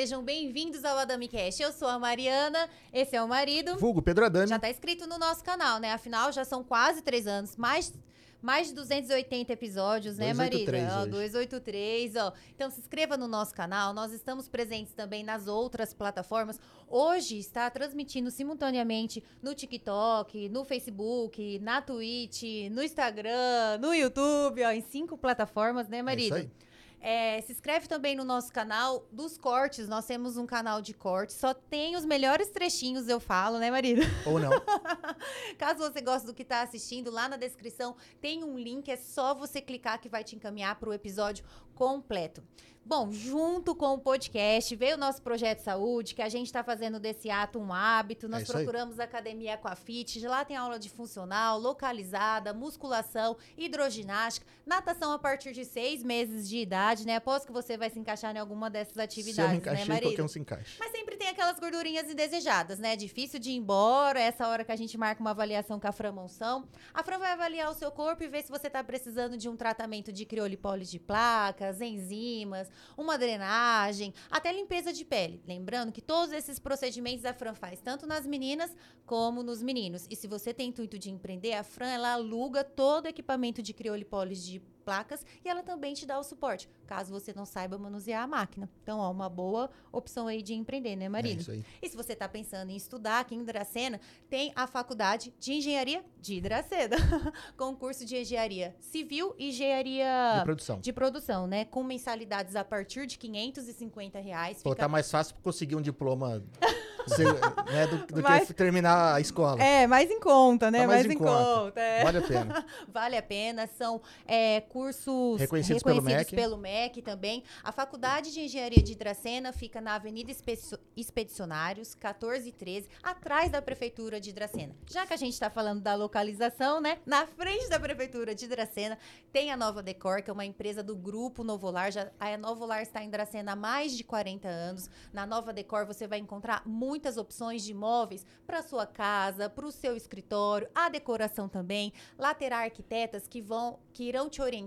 sejam bem-vindos ao Adami Cash. Eu sou a Mariana, esse é o marido. Vulgo Pedro Adami. Já tá inscrito no nosso canal, né? Afinal, já são quase três anos, mais mais de 280 episódios, né, 283? Ó, hoje. 283, ó. Então se inscreva no nosso canal. Nós estamos presentes também nas outras plataformas. Hoje está transmitindo simultaneamente no TikTok, no Facebook, na Twitch, no Instagram, no YouTube, ó, em cinco plataformas, né, É marido? isso aí. É, se inscreve também no nosso canal dos cortes. Nós temos um canal de cortes. Só tem os melhores trechinhos, eu falo, né, marido? Ou não. Caso você goste do que está assistindo, lá na descrição tem um link, é só você clicar que vai te encaminhar para o episódio completo. Bom, junto com o podcast, veio o nosso projeto saúde, que a gente está fazendo desse ato um hábito. Nós É isso aí. procuramos a Academia Aquafit, lá tem aula de funcional, localizada, musculação, hidroginástica, natação a partir de seis meses de idade, né? Após que você vai se encaixar em alguma dessas Se eu me atividades, né, qualquer um se encaixa. Mas sempre tem aquelas gordurinhas indesejadas, né? Difícil de ir embora, essa hora que a gente marca uma avaliação com a Fran Monção. A Fran vai avaliar o seu corpo e ver se você tá precisando de um tratamento de criolipólise de placas, enzimas, uma drenagem, até limpeza de pele. Lembrando que todos esses procedimentos a Fran faz, tanto nas meninas como nos meninos. E se você tem intuito de empreender, a Fran, ela aluga todo o equipamento de criolipólise de placas e ela também te dá o suporte, caso você não saiba manusear a máquina. Então, ó, uma boa opção aí de empreender, né, É marido? isso aí. E se você está pensando em estudar aqui em Dracena, tem a Faculdade de Engenharia de Dracena, com curso de Engenharia Civil e Engenharia De produção. de Produção, né? Com mensalidades a partir de 550 reais. Pô, Fica- tá mais fácil conseguir um diploma né, do, do Mas- que terminar a escola. É, mais em conta, né? Tá mais mais em em conta. conta. é. Vale a pena. Vale a pena, são é, cursos Reconhecidos pelo MEC. pelo MEC também. A Faculdade de Engenharia de Dracena fica na Avenida Espe- Expedicionários, 1413, atrás da Prefeitura de Dracena. Já que a gente está falando da localização, né? Na frente da Prefeitura de Dracena tem a Nova Decor, que é uma empresa do Grupo Novolar. Já, a Novolar está em Dracena há mais de 40 anos. Na Nova Decor você vai encontrar muitas opções de móveis para sua casa, para o seu escritório, a decoração também. Lá terá arquitetas que vão, que irão te orientar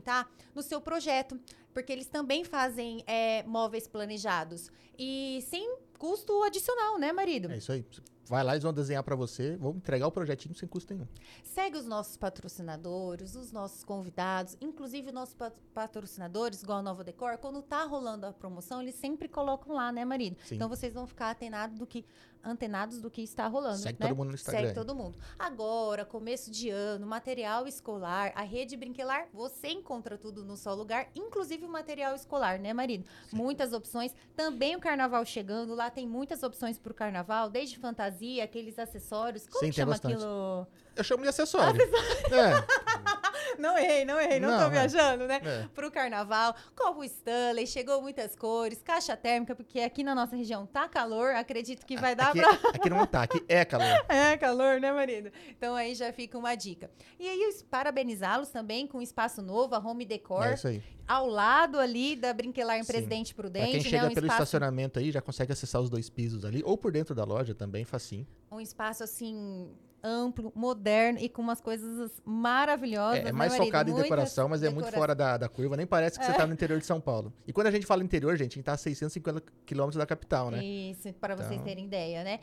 no seu projeto, porque eles também fazem é, móveis planejados e sem custo adicional, né, marido? É isso aí. Vai lá, eles vão desenhar pra você, vão entregar o projetinho sem custo nenhum. Segue os nossos patrocinadores, os nossos convidados, inclusive os nossos pat- patrocinadores, igual a Nova Decor, quando tá rolando a promoção, eles sempre colocam lá, né, marido? Sim. Então vocês vão ficar antenados do que antenados do que está rolando, Segue né? todo mundo no Instagram. Segue todo mundo. Agora, começo de ano, material escolar, a rede brinquelar, você encontra tudo num só lugar, inclusive o material escolar, né, marido? Muitas opções. Também o carnaval chegando, lá tem muitas opções pro carnaval, desde fantasia, aqueles acessórios. Como Sim, chama bastante. aquilo? Eu chamo de acessório. É, Não errei, não errei, não, Não, tô é. viajando, né? é. Pro carnaval, copo Stanley, chegou muitas cores, caixa térmica, porque aqui na nossa região tá calor, acredito que vai dar Aqui, pra. aqui não tá, aqui é calor. É, calor, né, marido? Então aí já fica uma dica. E aí, os- parabenizá-los também com o espaço novo, a Home Decor, É isso aí. ao lado ali da Brinquelar em Sim. Presidente Pra Prudente, quem né? chega Um pelo espaço, estacionamento aí, já consegue acessar os dois pisos ali, ou por dentro da loja também, facinho. um espaço assim amplo, moderno e com umas coisas maravilhosas. É, é né, mais marido? focado em decoração, mas é muito fora da, da curva. Nem parece que você É. tá no interior de São Paulo. E quando a gente fala interior, gente, a gente tá a 650 quilômetros da capital, né? Isso, para vocês Então- terem ideia, né?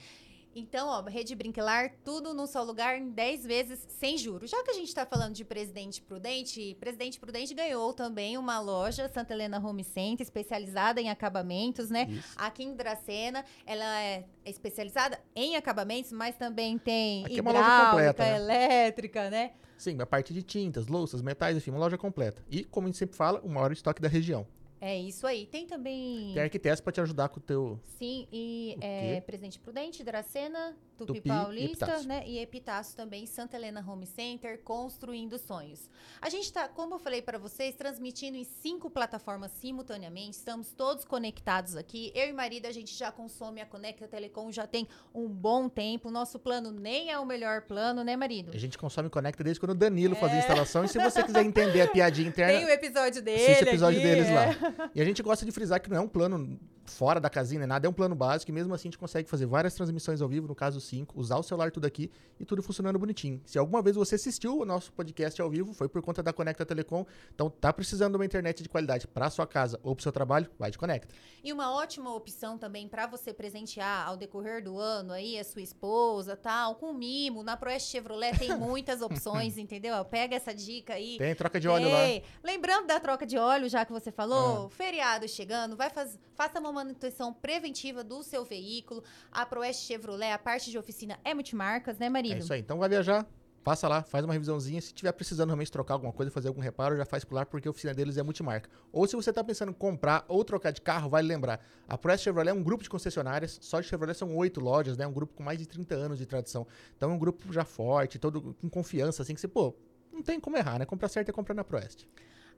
Então, ó, rede brinquelar, tudo num só lugar, em 10 vezes sem juros. Já que a gente tá falando de Presidente Prudente, Presidente Prudente ganhou também uma loja, Santa Helena Home Center, especializada em acabamentos, né? Isso. Aqui em Dracena, ela é especializada em acabamentos, mas também tem Aqui é uma loja hidráulica, completa, né? elétrica, né? Sim, a parte de tintas, louças, metais, enfim, uma loja completa. E, como a gente sempre fala, o maior estoque da região. É isso aí. Tem também. Tem arquitetos pra te ajudar com o teu. Sim, e O é? Presidente Prudente, Dracena, Tupi, Tupi e Paulista, Epitácio. né? E Epitácio também, Santa Helena Home Center, construindo sonhos. A gente tá, como eu falei para vocês, transmitindo em cinco plataformas simultaneamente. Estamos todos conectados aqui. Eu e marido, a gente já consome a Conecta Telecom já tem um bom tempo. Nosso plano nem é o melhor plano, né, marido? A gente consome e conecta desde quando o Danilo fazia a instalação. E se você quiser entender a piadinha É. Tem interna, o episódio dele. assiste o episódio aqui, deles é. lá. E a gente gosta de frisar que não é um plano fora da casinha, nada, é um plano básico e mesmo assim a gente consegue fazer várias transmissões ao vivo, no caso 5, usar o celular tudo aqui e tudo funcionando bonitinho. Se alguma vez você assistiu o nosso podcast ao vivo, foi por conta da Conecta Telecom, então tá precisando de uma internet de qualidade para sua casa ou para seu trabalho, vai de Conecta. E uma ótima opção também para você presentear ao decorrer do ano aí a sua esposa, tal, com mimo, na Proeste Chevrolet tem muitas opções, entendeu? Pega essa dica aí. Tem troca de óleo lá. Lembrando da troca de óleo, já que você falou, ah. feriado chegando, vai faz, faça uma manutenção preventiva do seu veículo. A Proeste Chevrolet, a parte de oficina é multimarcas, né, marido? É isso aí. Então vai viajar, passa lá, faz uma revisãozinha. Se tiver precisando realmente trocar alguma coisa, fazer algum reparo, já faz por lá, porque a oficina deles é multimarca. Ou se você está pensando em comprar ou trocar de carro, vale lembrar. A Press Chevrolet é um grupo de concessionárias, só de Chevrolet são oito lojas, né? Um grupo com mais de 30 anos de tradição. Então é um grupo já forte, todo com confiança, assim, que você, pô, não tem como errar, né? Comprar certo é comprar na Proeste.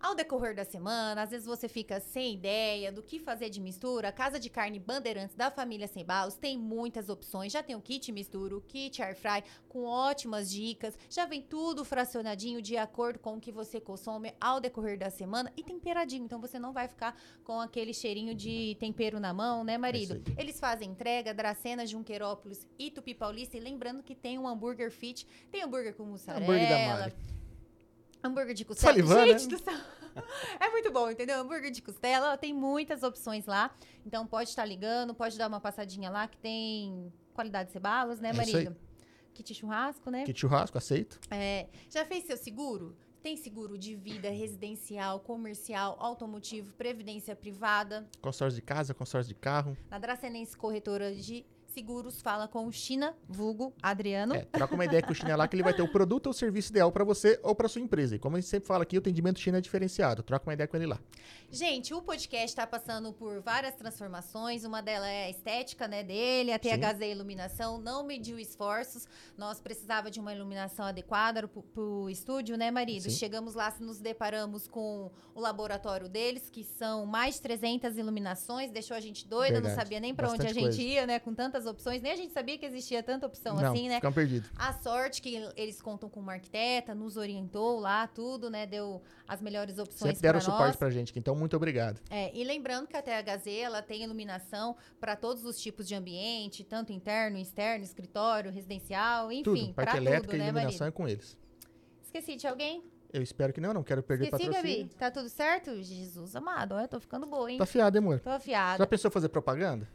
Ao decorrer da semana, às vezes você fica sem ideia do que fazer de mistura. A Casa de Carne Bandeirantes da família Sem Balos tem muitas opções. Já tem o kit mistura, o kit air fry, com ótimas dicas. Já vem tudo fracionadinho de acordo com o que você consome ao decorrer da semana e temperadinho. Então você não vai ficar com aquele cheirinho de tempero na mão, né, marido? É Eles fazem entrega, Dracena, Junquerópolis e Tupi Paulista. E lembrando que tem um hambúrguer fit, tem hambúrguer com mussarela. Hambúrguer da Mari. Hambúrguer de costela. Salivando, Gente né? do céu. É muito bom, entendeu? Hambúrguer de costela, tem muitas opções lá. Então pode estar ligando, pode dar uma passadinha lá que tem qualidade de cebalos, né, é marido? Kit churrasco, né? Kit churrasco, aceito. É, já fez seu seguro? Tem seguro de vida residencial, comercial, automotivo, previdência privada. Consórcio de casa, consórcio de carro. Na Dracenense Corretora de Seguros fala com o China, vulgo Adriano. É, troca uma ideia com o China lá que ele vai ter o produto ou serviço ideal para você ou para sua empresa. E como a gente sempre fala aqui, o atendimento China é diferenciado. Troca uma ideia com ele lá. Gente, o podcast está passando por várias transformações. Uma delas é a estética né, dele, a THZ Sim. Iluminação. Não mediu esforços. Nós precisava de uma iluminação adequada para o estúdio, né, marido? Sim. Chegamos lá, nos deparamos com o laboratório deles, que são mais de 300 iluminações. Deixou a gente doida, Verdade. não sabia nem para onde a gente coisa. ia, né? Com tantas tantas opções, nem a gente sabia que existia tanta opção Não, assim, né? Ficam perdidos. A sorte que eles contam com uma arquiteta, nos orientou lá, tudo, né? Deu as melhores opções Sempre deram suporte pra gente, então muito obrigado. É, e lembrando que a THZ, ela tem iluminação para todos os tipos de ambiente, tanto interno, externo, escritório, residencial, enfim, tudo. Parte elétrica tudo, e né, iluminação marido? é com eles. Esqueci de alguém? Eu espero que não, não quero perder Esqueci, patrocínio. Gabi. Tá tudo certo? Jesus amado, eu tô ficando boa, hein? Tô afiado, hein, amor? Tô afiado. Já pensou fazer propaganda?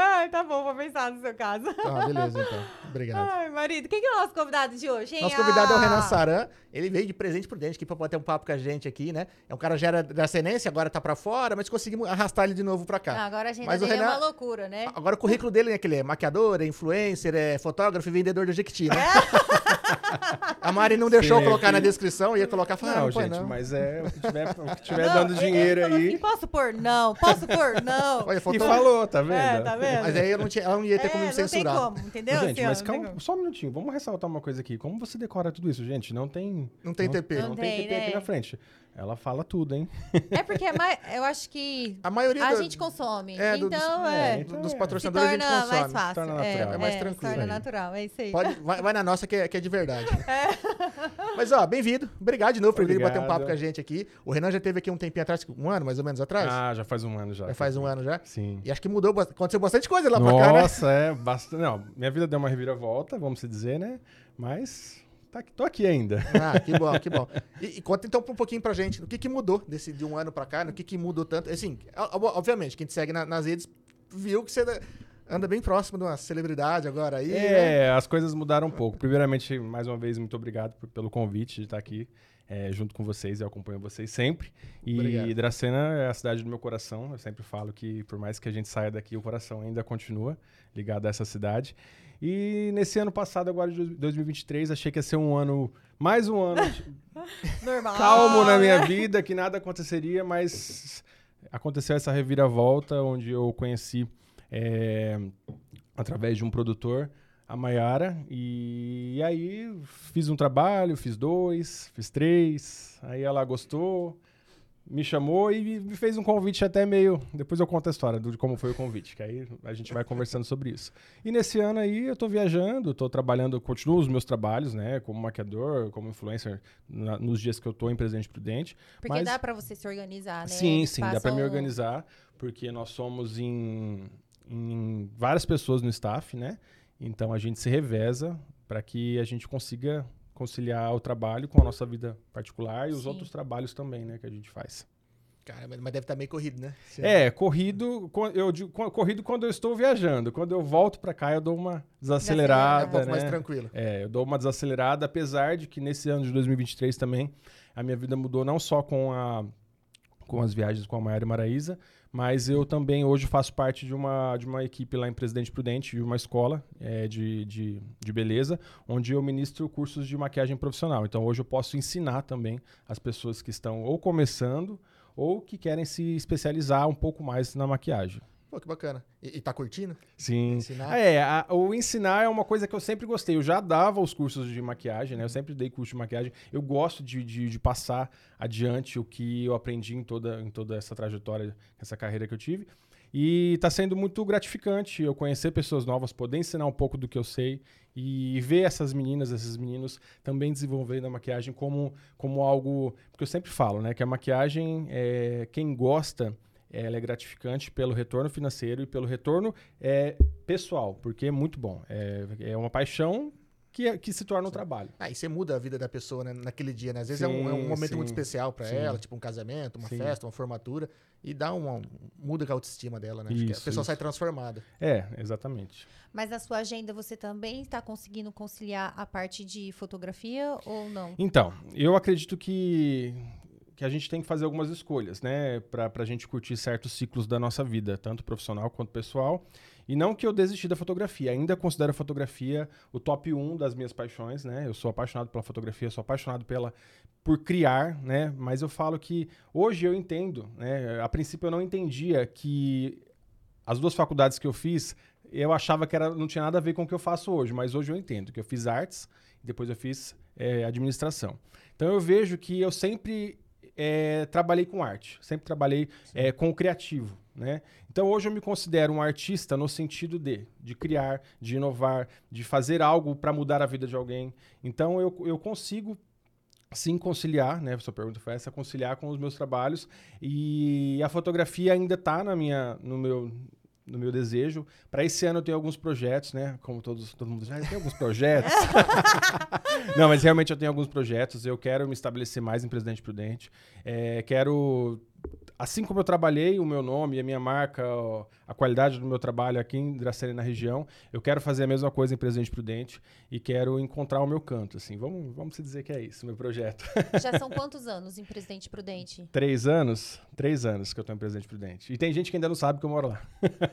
Ai, tá bom, vou pensar no seu caso. Ah, beleza, então. Obrigado. Ai, marido, quem que é o nosso convidado de hoje, hein? Nosso convidado ah. é o Renan Saran. Ele veio de presente por dentro aqui pra bater um papo com a gente aqui, né? É um cara já era da Senência, agora tá pra fora, mas conseguimos arrastar ele de novo pra cá. Ah, agora a gente mas o Renan, é uma loucura, né? Agora o currículo dele é que ele é maquiador, é influencer, é fotógrafo e vendedor de Jequiti, né? É. a Mari não deixou Sim, colocar na descrição, ia colocar falando, não, não, gente, não. mas é o que tiver, o que tiver não, dando dinheiro aí. Assim, posso pôr não, posso pôr não. Olha, E falou, tá vendo? É, tá vendo? Mas aí eu não tinha, ela não ia ter é, como me censurar. Não tem como, entendeu? Gente, mas calma, só um minutinho, vamos ressaltar uma coisa aqui. Como você decora tudo isso, gente? Não tem... Não tem TP. Não, não tem, tem TP né? aqui na frente. Ela fala tudo, hein? É porque é eu acho que a maioria a do... gente consome. É, então, dos, é, é, então dos patrocinadores a gente consome. mais fácil. Torna natural. É, é mais tranquilo. Se torna natural, é isso aí. Pode, vai, vai, na nossa que é, que é de verdade. É. Mas, ó, bem-vindo. Obrigado de novo por vir bater um papo com a gente aqui. O Renan já teve aqui um tempinho atrás, um ano mais ou menos atrás? Ah, já faz um ano já. Já faz um ano já? Sim. E acho que mudou, aconteceu bastante coisa lá nossa, pra cá, né? Nossa, é, bastante. Não, minha vida deu uma reviravolta, vamos dizer, né? Mas Tá, tô aqui ainda. Ah, que bom, que bom. E, e, conta então um pouquinho pra gente, o que, que mudou desse, de um ano pra cá, o que, que mudou tanto. Assim, obviamente, quem te segue na, nas redes viu que você anda bem próximo de uma celebridade agora aí. É, né? as coisas mudaram um pouco. Primeiramente, mais uma vez, muito obrigado por, pelo convite de estar aqui é, junto com vocês. Eu acompanho vocês sempre. E obrigado. Dracena é a cidade do meu coração. Eu sempre falo que, por mais que a gente saia daqui, o coração ainda continua ligado a essa cidade. E nesse ano passado, agora de 2023, achei que ia ser um ano, mais um ano Normal, calmo na minha vida, que nada aconteceria, mas aconteceu essa reviravolta, onde eu conheci, é, através de um produtor, a Maiara, e, e aí fiz um trabalho, fiz dois, fiz três, aí ela gostou, me chamou e me fez um convite até meio. Depois eu conto a história de como foi o convite, que aí a gente vai conversando sobre isso. E nesse ano aí eu tô viajando, tô trabalhando, continuo os meus trabalhos, né? Como maquiador, como influencer, na, nos dias que eu tô em Presidente Prudente. Porque mas... dá para você se organizar, né? Sim, sim, dá para me organizar, porque nós somos em, em várias pessoas no staff, né? Então a gente se reveza para que a gente consiga conciliar o trabalho com a nossa vida particular e os outros trabalhos também, né, que a gente faz. Cara, mas deve estar tá meio corrido, né? Sim. É, corrido, eu digo, corrido quando eu estou viajando. Quando eu volto para cá, eu dou uma desacelerada. É um pouco né? mais tranquilo. É, eu dou uma desacelerada, apesar de que nesse ano de 2023 também a minha vida mudou não só com, a, com as viagens com a Maiara e Maraísa, mas eu também hoje faço parte de uma, de uma equipe lá em Presidente Prudente, de uma escola é, de, de, de beleza, onde eu ministro cursos de maquiagem profissional. Então hoje eu posso ensinar também as pessoas que estão ou começando ou que querem se especializar um pouco mais na maquiagem. Pô, que bacana. E, e tá curtindo? Sim. Ensinar? É, a, o ensinar é uma coisa que eu sempre gostei. Eu já dava os cursos de maquiagem, né? Eu sempre dei curso de maquiagem. Eu gosto de, de, de passar adiante o que eu aprendi em toda, em toda essa trajetória, essa carreira que eu tive. E está sendo muito gratificante eu conhecer pessoas novas, poder ensinar um pouco do que eu sei e ver essas meninas, esses meninos também desenvolvendo a maquiagem como, como algo. Porque eu sempre falo, né? Que a maquiagem, é, quem gosta ela é gratificante pelo retorno financeiro e pelo retorno é, pessoal, porque é muito bom. É, é uma paixão que, é, que se torna um trabalho. Ah, e você muda a vida da pessoa né, naquele dia, né? Às vezes sim, é, um, é, um, momento sim, muito especial para ela, tipo um casamento, uma sim. festa, uma formatura, e dá uma, muda a autoestima dela, né? Isso, a pessoa isso. sai transformada. É, exatamente. Mas na sua agenda você também está conseguindo conciliar a parte de fotografia ou não? Então, eu acredito que que a gente tem que fazer algumas escolhas, né, para a gente curtir certos ciclos da nossa vida, tanto profissional quanto pessoal. E não que eu desisti da fotografia, ainda considero a fotografia o top 1 das minhas paixões, né? Eu sou apaixonado pela fotografia, sou apaixonado pela por criar, né? Mas eu falo que hoje eu entendo, né? A princípio eu não entendia que as duas faculdades que eu fiz, eu achava que era, não tinha nada a ver com o que eu faço hoje, mas hoje eu entendo que eu fiz artes e depois eu fiz é, administração. Então eu vejo que eu sempre é, trabalhei com arte, sempre trabalhei é, com o criativo. Né? Então hoje eu me considero um artista no sentido de, de criar, de inovar, de fazer algo para mudar a vida de alguém. Então eu, eu consigo sim conciliar, né? Sua pergunta foi essa, conciliar com os meus trabalhos e a fotografia ainda está na minha, no meu, no meu desejo. Para esse ano eu tenho alguns projetos, né? Como todos, todo mundo já tem alguns projetos. Não, mas realmente eu tenho alguns projetos. Eu quero me estabelecer mais em Presidente Prudente. É, quero assim como eu trabalhei o meu nome e a minha marca, a qualidade do meu trabalho aqui em Dracena na região, eu quero fazer a mesma coisa em Presidente Prudente e quero encontrar o meu canto, assim. Vamos, vamos dizer que é isso, meu projeto. Já são quantos anos em Presidente Prudente? Três anos. Três anos que eu estou em Presidente Prudente. E tem gente que ainda não sabe que eu moro lá.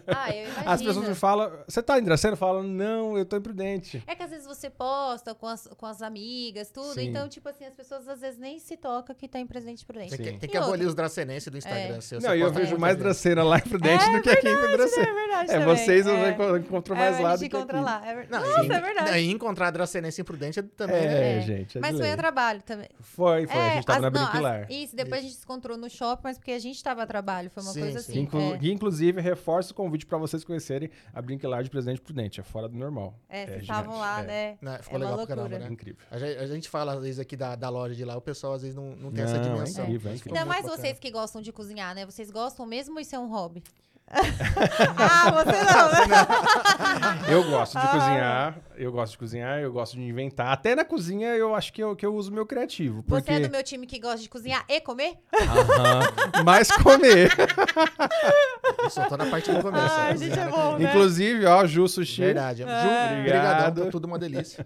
Ah, eu imagino. As pessoas me falam, você está em Dracena? Eu falo, não, eu estou em Prudente. É que às vezes você posta com as, com as amigas, tudo, Sim. então, tipo assim, as pessoas às vezes nem se tocam que está em Presidente Prudente. Tem que, tem que abolir os dracenenses do Instagram. É. Seu, não, eu vejo mais Dracena lá em Prudente é, do que aqui em Dracena. É verdade, É, vocês é. eu encontro mais é, lá do que aqui. Lá. É ver... não, Nossa, e, é verdade. E encontrar Dracenense em Prudente também. É, é. gente. É mas foi a trabalho também. Foi, foi. a gente tava as, na Brinquilar. As, isso, depois isso. a gente se encontrou no shopping, mas porque a gente tava a trabalho. Foi uma sim, coisa sim. assim. Que, inclusive, reforço o convite para vocês conhecerem a Brinquilar de Presidente Prudente. É fora do normal. É, vocês estavam lá, né? Ficou legal pra caramba, né? Incrível. A gente fala, às vezes, aqui da loja de lá, o pessoal às vezes não tem essa dimensão. É é. Ainda mais vocês que gostam de cozinhar, né? Vocês gostam mesmo ou isso é um hobby? ah, você não, né? eu gosto de ah. cozinhar, eu gosto de cozinhar, eu gosto de inventar. Até na cozinha eu acho que eu, que eu uso meu criativo. Porque... Você é do meu time que gosta de cozinhar e comer? Aham, mais comer. eu só tô na parte do comer. Ah, gente, é bom, né? Inclusive, ó, Ju Sushi. Verdade. É. Ju, obrigado. Tá tudo uma delícia.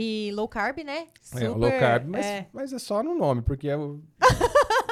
E low carb, né? Super, é, low carb, mas é. mas é só no nome, porque é o...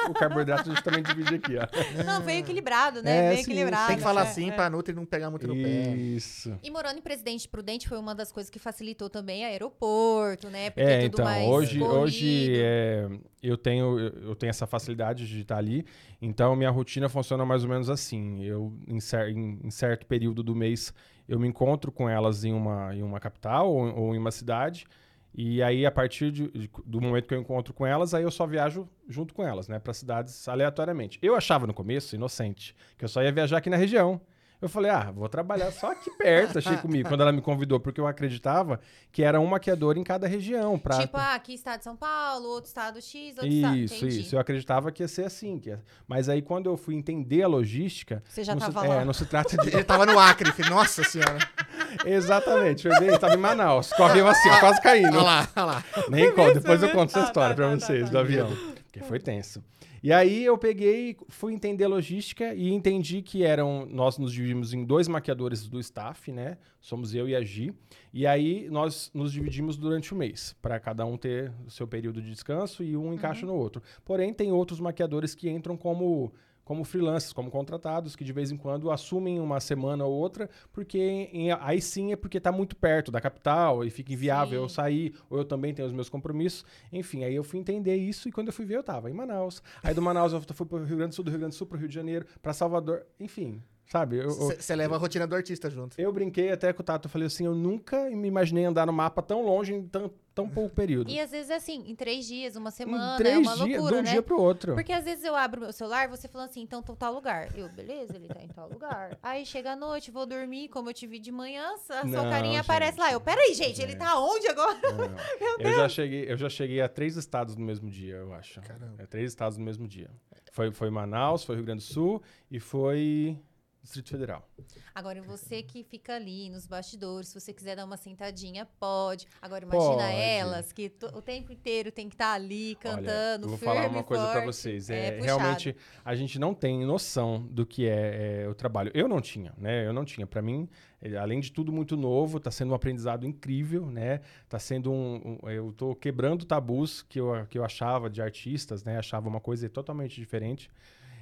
o carboidrato a gente também divide aqui, ó. Não, veio equilibrado, né? É, veio sim, equilibrado. Tem que falar assim é, pra Nutri não pegar muito no pé. Isso. E morando em Presidente Prudente foi uma das coisas que facilitou também aeroporto, né? Porque é, então, hoje, hoje é, eu, tenho, eu tenho essa facilidade de estar ali, então minha rotina funciona mais ou menos assim. Eu, em, cer em, em certo período do mês, eu me encontro com elas em uma, em uma capital ou, ou em uma cidade, E aí, a partir de, de, do momento que eu encontro com elas, aí eu só viajo junto com elas, né? Para cidades aleatoriamente. Eu achava no começo, inocente, que eu só ia viajar aqui na região. Eu falei, ah, vou trabalhar só aqui perto, achei comigo, quando ela me convidou, porque eu acreditava que era um maquiador em cada região. Pra... Tipo, ah, aqui estado de São Paulo, outro estado X, outro isso, estado. Isso, isso. Eu acreditava que ia ser assim. Que ia... Mas aí, quando eu fui entender a logística. Você já tava se... lá. É, não se trata de. Ele tava no Acre, filho. Nossa senhora. Exatamente. Eu estava em Manaus. Correu assim, quase caindo. Olha lá, olha lá. Nem conto, depois eu conto essa Tá, história tá, pra tá, vocês tá, do tá. avião. Porque foi tenso. E aí eu peguei, fui entender a logística e entendi que eram. Nós nos dividimos em dois maquiadores do staff, né? Somos eu e a Gi. E aí nós nos dividimos durante o mês, para cada um ter o seu período de descanso e um encaixa no outro. Porém, tem outros maquiadores que entram como como freelancers, como contratados, que de vez em quando assumem uma semana ou outra, porque em- aí sim é porque está muito perto da capital e fica inviável Sim. eu sair, ou eu também tenho os meus compromissos. Enfim, aí eu fui entender isso e quando eu fui ver, eu estava em Manaus. Aí do Manaus eu fui para o Rio Grande do Sul, do Rio Grande do Sul para o Rio de Janeiro, para Salvador, enfim, sabe? Você leva a rotina do artista junto. eu brinquei até com o Tato, eu falei assim, eu nunca me imaginei andar no mapa tão longe em tão, tão pouco período. E às vezes é assim, em três dias, uma semana, em três é uma dias, loucura, de um né? dia pro outro. Porque às vezes eu abro meu celular e você falando assim, então tô tal lugar. Eu, beleza, ele tá em tal lugar. Aí chega a noite, vou dormir, como eu te vi de manhã, a sua Não, carinha gente. aparece lá. Eu, peraí, gente, ele É. tá onde agora? Não. eu já cheguei, eu já cheguei a três estados no mesmo dia, eu acho. Caramba. É, três estados no mesmo dia. Foi, foi Manaus, foi Rio Grande do Sul e foi Distrito Federal. Agora, você que fica ali nos bastidores, se você quiser dar uma sentadinha, pode. Agora, imagina Pode. elas, que o tempo inteiro tem que estar ali cantando, Olha, vou firme, falar uma coisa forte. vocês. É É, realmente a gente não tem noção do que é, é, o trabalho. Eu não tinha, né? Eu não tinha. Pra mim, eh, além de tudo muito novo, tá sendo um aprendizado incrível, né? Tá sendo um, um- eu tô quebrando tabus que eu, que eu achava de artistas, né? Achava uma coisa totalmente diferente.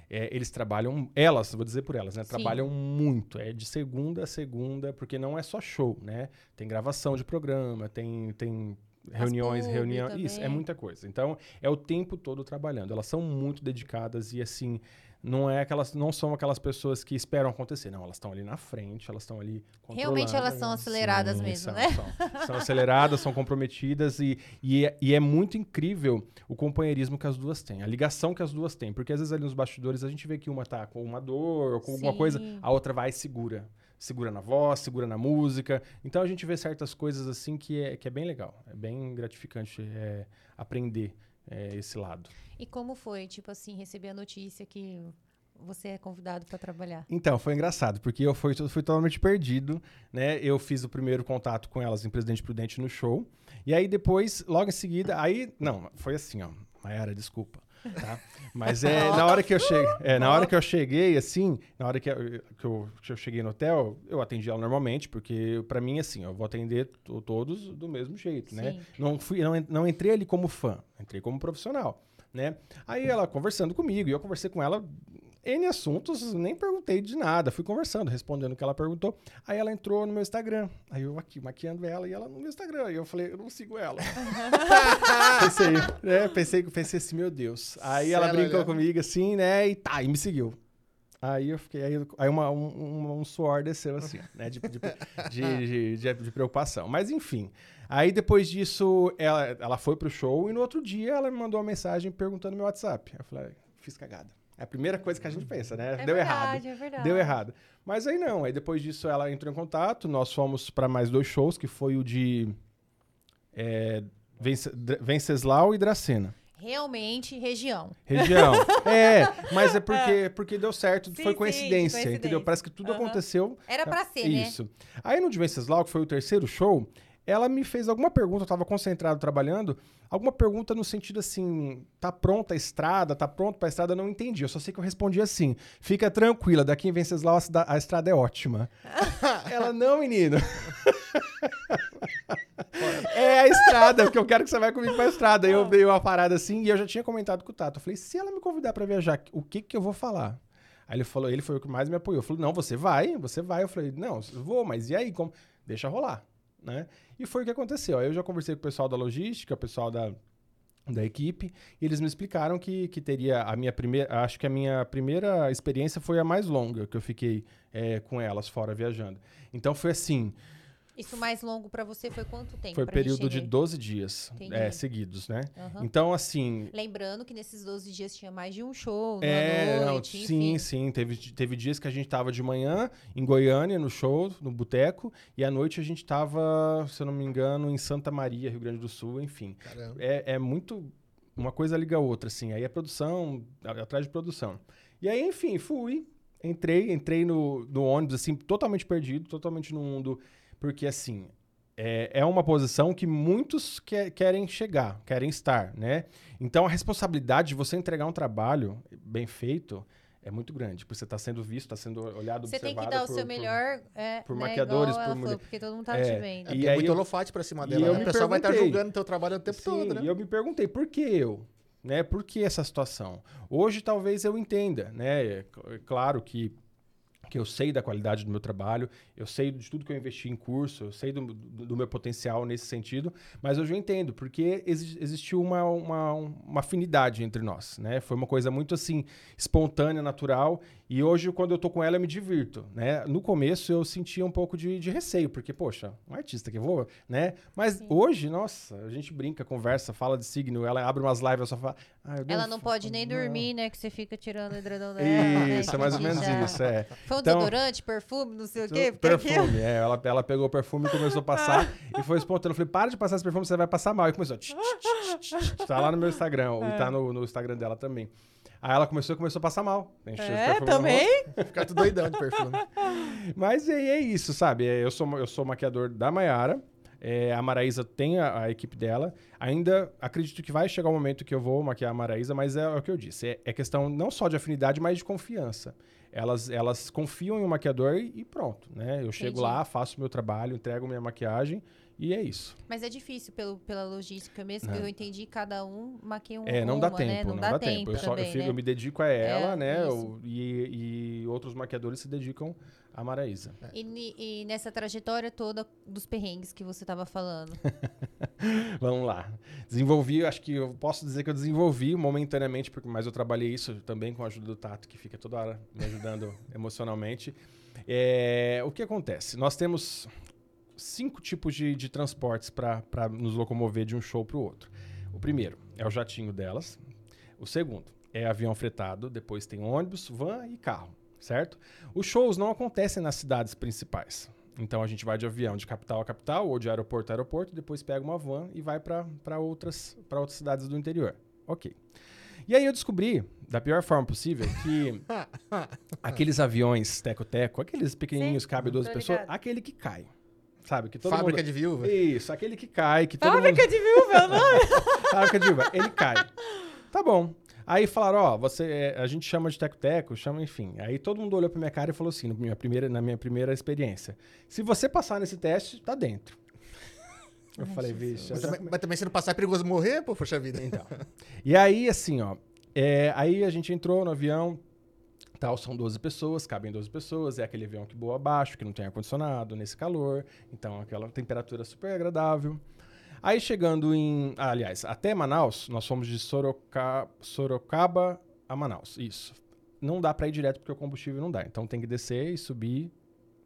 É, eles trabalham, elas, vou dizer por elas, né? Sim. Trabalham muito, é de segunda a segunda, porque não é só show, né? Tem gravação de programa, tem, tem reuniões, reuniões, isso, é muita coisa. Então, é o tempo todo trabalhando. Elas são muito dedicadas e assim, não é aquelas, não são aquelas pessoas que esperam acontecer, não, elas estão ali na frente, elas estão ali Realmente elas são aceleradas mesmo, são, né? São, São aceleradas, são comprometidas e, e, é, e é muito incrível o companheirismo que as duas têm, a ligação que as duas têm, porque às vezes ali nos bastidores a gente vê que uma tá com uma dor ou com alguma Sim. coisa, a outra vai e segura. Segura na voz, segura na música. Então a gente vê certas coisas assim que é, que é bem legal. É bem gratificante é, aprender é, esse lado. E como foi, tipo assim, receber a notícia que você é convidado para trabalhar? Então, foi engraçado, porque eu fui, fui totalmente perdido, né? Eu fiz o primeiro contato com elas em Presidente Prudente no show. E aí depois, logo em seguida, aí. Não, foi assim, ó. Mayara, desculpa. Tá? Mas é na hora que eu cheguei. É, na hora que eu cheguei, assim, na hora que eu, que eu, que eu cheguei no hotel, eu atendi ela normalmente, porque pra mim, assim, eu vou atender to- todos do mesmo jeito, né? Sim. Não, fui, não, não entrei ali como fã, entrei como profissional, né? Aí ela conversando comigo, e eu conversei com ela N assuntos, nem perguntei de nada, fui conversando, respondendo o que ela perguntou. Aí ela entrou no meu Instagram, aí eu aqui maquiando ela e ela no meu Instagram. E eu falei, eu não sigo ela. pensei, né? Pensei, pensei assim, meu Deus. Aí ela Ela brincou comigo assim, né? E tá, e me seguiu. Aí eu fiquei, aí, aí uma- um, um- suor desceu assim, né? De, de, de, de- de- de preocupação. Mas enfim. Aí depois disso, ela, ela foi pro show e no outro dia ela me mandou uma mensagem perguntando meu WhatsApp. Eu falei, fiz cagada. É a primeira coisa que a gente pensa, né? É Deu verdade, errado. é verdade. Deu errado. Mas aí não. Aí depois disso ela entrou em contato. Nós fomos para mais dois shows, que foi o de é, Venceslau e Dracena. Realmente, região. Região. é, mas é porque, porque deu certo, Sim, foi sim, coincidência, coincidência. entendeu? Parece que tudo Aham. aconteceu. Era pra ser, né? Isso. Aí no de Venceslau, que foi o terceiro show, ela me fez alguma pergunta, eu tava concentrado trabalhando, alguma pergunta no sentido assim, tá pronta a estrada, tá pronto pra estrada, eu não entendi. Eu só sei que eu respondi assim, fica tranquila, daqui em Venceslau a, a estrada é ótima. ela, não, menino. é a estrada, porque eu quero que você vá comigo pra estrada. Aí eu veio uma parada assim, e eu já tinha comentado com o Tato. Eu falei, se ela me convidar pra viajar, o que que eu vou falar? Aí ele falou, ele foi o que mais me apoiou. Falou, não, você vai, você vai. Eu falei, não, eu vou, mas e aí? Como? Deixa rolar, né? E foi o que aconteceu. Eu já conversei com o pessoal da logística, o pessoal da, da equipe, e eles me explicaram que, que teria a minha primeira, acho que a minha primeira experiência foi a mais longa que eu fiquei é, com elas fora viajando. Então foi assim, Isso mais longo pra você foi quanto tempo? Foi período de entender? 12 dias é, seguidos, né? Aham. Então, assim, Lembrando que nesses 12 dias tinha mais de um show, É, na não, noite, sim, enfim. sim. Teve, teve dias que a gente tava de manhã em Goiânia, no show, no boteco, e à noite a gente tava, se eu não me engano, em Santa Maria, Rio Grande do Sul, enfim. Caramba. É, é muito. Uma coisa liga a outra, assim. Aí é produção, a- atrás de produção. E aí, enfim, fui. Entrei, entrei no, no ônibus, assim, totalmente perdido, totalmente no mundo. Porque, assim, é, é uma posição que muitos que- querem chegar, querem estar, né? Então, a responsabilidade de você entregar um trabalho bem feito é muito grande. Porque você está sendo visto, está sendo olhado, Você tem que dar o por- seu por- melhor, é, por né, maquiadores, igual ela por falou, mulher- porque todo mundo tá É, te vendo. É, E tem aí muito eu- holofote pra cima e dela. eu né? O pessoal vai estar perguntei. julgando teu trabalho o tempo Sim, todo, né? E eu me perguntei, por que eu? Né? Por que essa situação? Hoje talvez eu entenda, né? É é claro que, que eu sei da qualidade do meu trabalho, eu sei de tudo que eu investi em curso, eu sei do, do- do meu potencial nesse sentido, mas hoje eu entendo, porque exi- existiu uma, uma, uma afinidade entre nós, né? Foi uma coisa muito assim, espontânea, natural, e hoje quando eu tô com ela eu me divirto, né? No começo eu sentia um pouco de, de receio, porque, poxa, um artista que vou, né? Mas hoje, nossa, a gente brinca, conversa, fala de signo, ela abre umas lives, eu só fala... "Ah, Ela não pode nem não." dormir, né? Que você fica tirando o edredom dela. né, Isso, é mais ou menos já- isso, é. Foi um Então- desodorante, perfume, não sei o quê? Perfume, é. Ela, ela pegou o perfume e começou a passar e foi espontâneo. Eu falei, para de passar esse perfume, você vai passar mal. E começou. tch, tch, tch, tch, tch. Tá lá no meu Instagram, e tá no, no Instagram dela também. Aí ela começou e começou a passar mal. De É, também? Ficar tudo doidão de perfume. Mas é, é isso, sabe? É, Eu sou, eu sou maquiador da Maiara. É, a Maraísa tem a, a equipe dela. Ainda acredito que vai chegar o momento que eu vou maquiar a Maraísa, mas é, o que eu disse. É, é questão não só de afinidade, mas de confiança. Elas, elas confiam em um maquiador e, e pronto, né? Eu chego Entendi. lá, faço meu trabalho, entrego minha maquiagem e é isso. Mas é difícil pelo, pela logística mesmo, que Não. eu entendi, cada um maquia um É, não dá uma, tempo, né? não, dá, tempo. Eu, só, eu, também, fico- né? eu me dedico a ela, É, né? Eu- e, e outros maquiadores se dedicam à Maraísa. E, ni- e nessa trajetória toda dos perrengues que você tava falando. Vamos lá. Desenvolvi, acho que eu posso dizer que eu desenvolvi momentaneamente, porque, mas eu trabalhei isso também com a ajuda do Tato, que fica toda hora me ajudando emocionalmente. É, o que acontece? Nós temos cinco tipos de, de transportes para nos locomover de um show para o outro. O primeiro é o jatinho delas. O segundo é avião fretado. Depois tem ônibus, van e carro, certo? Os shows não acontecem nas cidades principais. Então a gente vai de avião de capital a capital ou de aeroporto a aeroporto, depois pega uma van e vai para outras, pra outras cidades do interior. Ok. E aí eu descobri, da pior forma possível, que aqueles aviões teco-teco, aqueles pequenininhos que cabem 12 tô pessoas, ligado. aquele que cai. Sabe? Que todo Fábrica mundo... de viúva. Isso, aquele que cai, que todo Fábrica mundo... de viúva, é o nome? Fábrica de viúva, ele cai. Tá bom. Aí falaram, ó, você, é, a gente chama de teco-teco, chama, enfim. Aí todo mundo olhou pra minha cara e falou assim, na minha primeira, na minha primeira experiência, se você passar nesse teste, tá dentro. Eu falei, vixe. Mas, também, mas também se não passar é perigoso morrer, pô, poxa vida. Então. E aí, assim, ó, é, aí a gente entrou no avião, tal, são 12 pessoas, cabem 12 pessoas, é aquele avião que voa abaixo, que não tem ar-condicionado, nesse calor, então aquela temperatura super agradável. Aí chegando em, ah, aliás, até Manaus, nós fomos de Soroca, Sorocaba a Manaus, isso. Não dá pra ir direto porque o combustível não dá, então tem que descer e subir,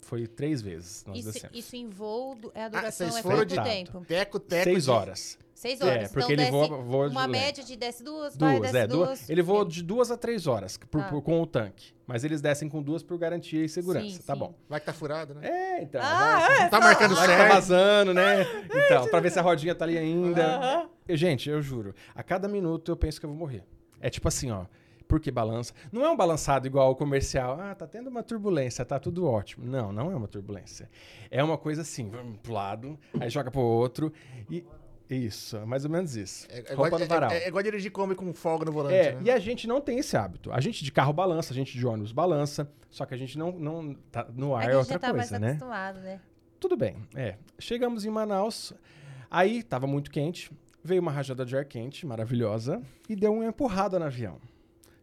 foi três vezes nós Isso, descemos. isso em voo, é a Ah, duração vocês é foram quanto de tempo? teco, teco. Seis de- horas. Seis É, horas. porque então ele voa- voa de uma média de desce duas, vai, Duas, desce é. Duas, duas. ele voa de duas a três horas por- Tá. por- com o tanque. Mas eles descem com duas por garantia e segurança. Sim, tá sim. bom. Vai que tá furado, né? É, então. Ah, vai, é? Tá marcando vai que tá certo. vazando, né? Então, pra ver se a rodinha tá ali ainda. Aham. Eu, gente, eu juro. A cada minuto eu penso que eu vou morrer. É tipo assim, ó. Porque balança. Não é um balançado igual o comercial. Ah, tá tendo uma turbulência, tá tudo ótimo. Não, não é uma turbulência. É uma coisa assim, vamos pro lado, aí joga pro outro. E. Isso, é mais ou menos isso. É, é, Roupa igual, no varal. é, é, é igual dirigir come com folga no volante, É, né? e a gente não tem esse hábito. A gente de carro balança, a gente de ônibus balança, só que a gente não, não tá no ar A é gente outra já tá mais coisa, né? acostumado, né? Tudo bem, é. Chegamos em Manaus, aí tava muito quente, veio uma rajada de ar quente, maravilhosa, e deu uma empurrada no avião.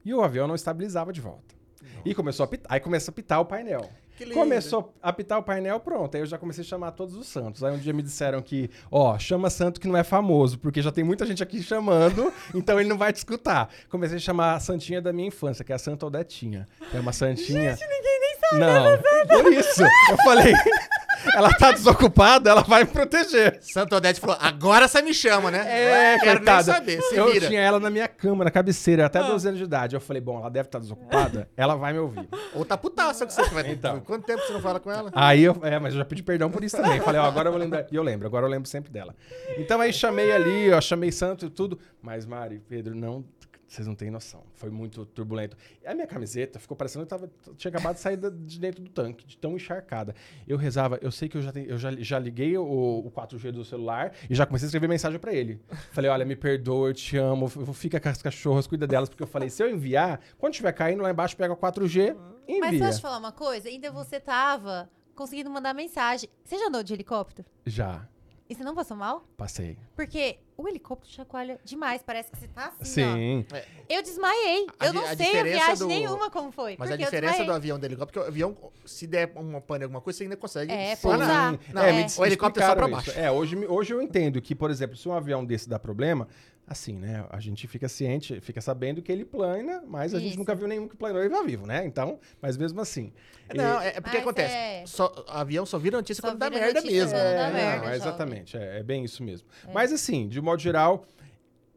E o avião não estabilizava de volta. E começou a pitar, aí começou a pitar o painel. Começou a apitar o painel, pronto. Aí eu já comecei a chamar todos os santos. Aí um dia me disseram que, ó, chama santo que não é famoso, porque já tem muita gente aqui chamando, então ele não vai te escutar. Comecei a chamar a santinha da minha infância, que é a Santa Odetinha. Que é uma santinha. Gente, ninguém nem sabe. Não, por isso. Eu falei. Ela tá desocupada, ela vai me proteger. Santo Odete falou, agora você me chama, né? É, Quero nem coitada. saber, se eu vira. tinha ela na minha cama, na cabeceira, até 12 anos de idade. Eu falei, bom, ela deve estar desocupada, ela vai me ouvir. Ou tá putaça que você vai Então. Quanto tempo você não fala com ela? Aí eu, é, mas eu já pedi perdão por isso também. Falei, ó, agora eu vou lembrar. E eu lembro, agora eu lembro sempre dela. Então aí chamei ali, ó, chamei santo e tudo. Mas, Mari, Pedro, não. Vocês não têm noção. Foi muito turbulento. A minha camiseta ficou parecendo que eu tava, tinha acabado de sair de dentro do tanque, de tão encharcada. Eu rezava, eu sei que eu já, tenho- eu já, já liguei o, o 4G do celular e já comecei a escrever mensagem pra ele. Falei, olha, me perdoa, eu te amo, fica com as cachorras, cuida delas, porque eu falei, se eu enviar, quando estiver caindo lá embaixo, pega o 4G e Mas envia. deixa eu te falar uma coisa. Ainda você tava conseguindo mandar mensagem. Você já andou de helicóptero? Já, E você não passou mal? passei. Porque o helicóptero chacoalha demais. Parece que você tá assim, Sim. ó. Eu desmaiei. A eu di- não a sei a diferença viagem do- nenhuma como foi. Mas a porque eu diferença do desmaiei. avião e do helicóptero, porque o avião, se der uma pane alguma coisa, você ainda consegue É, planar. pousar. Não, É. me- o helicóptero é só pra explicaram baixo. isso. É, hoje, me- hoje eu entendo que, por exemplo, se um avião desse dá problema, assim, né? A gente fica ciente, fica sabendo que ele plana, mas a gente nunca viu nenhum que planou e vai vivo, né? Então, mas mesmo assim. Não, é, é porque Mas acontece. é- Só, avião só vira notícia Só quando dá vira merda notícia mesmo. dá É, merda, não, jovem. exatamente, é, é bem isso mesmo. Mas assim, de modo geral,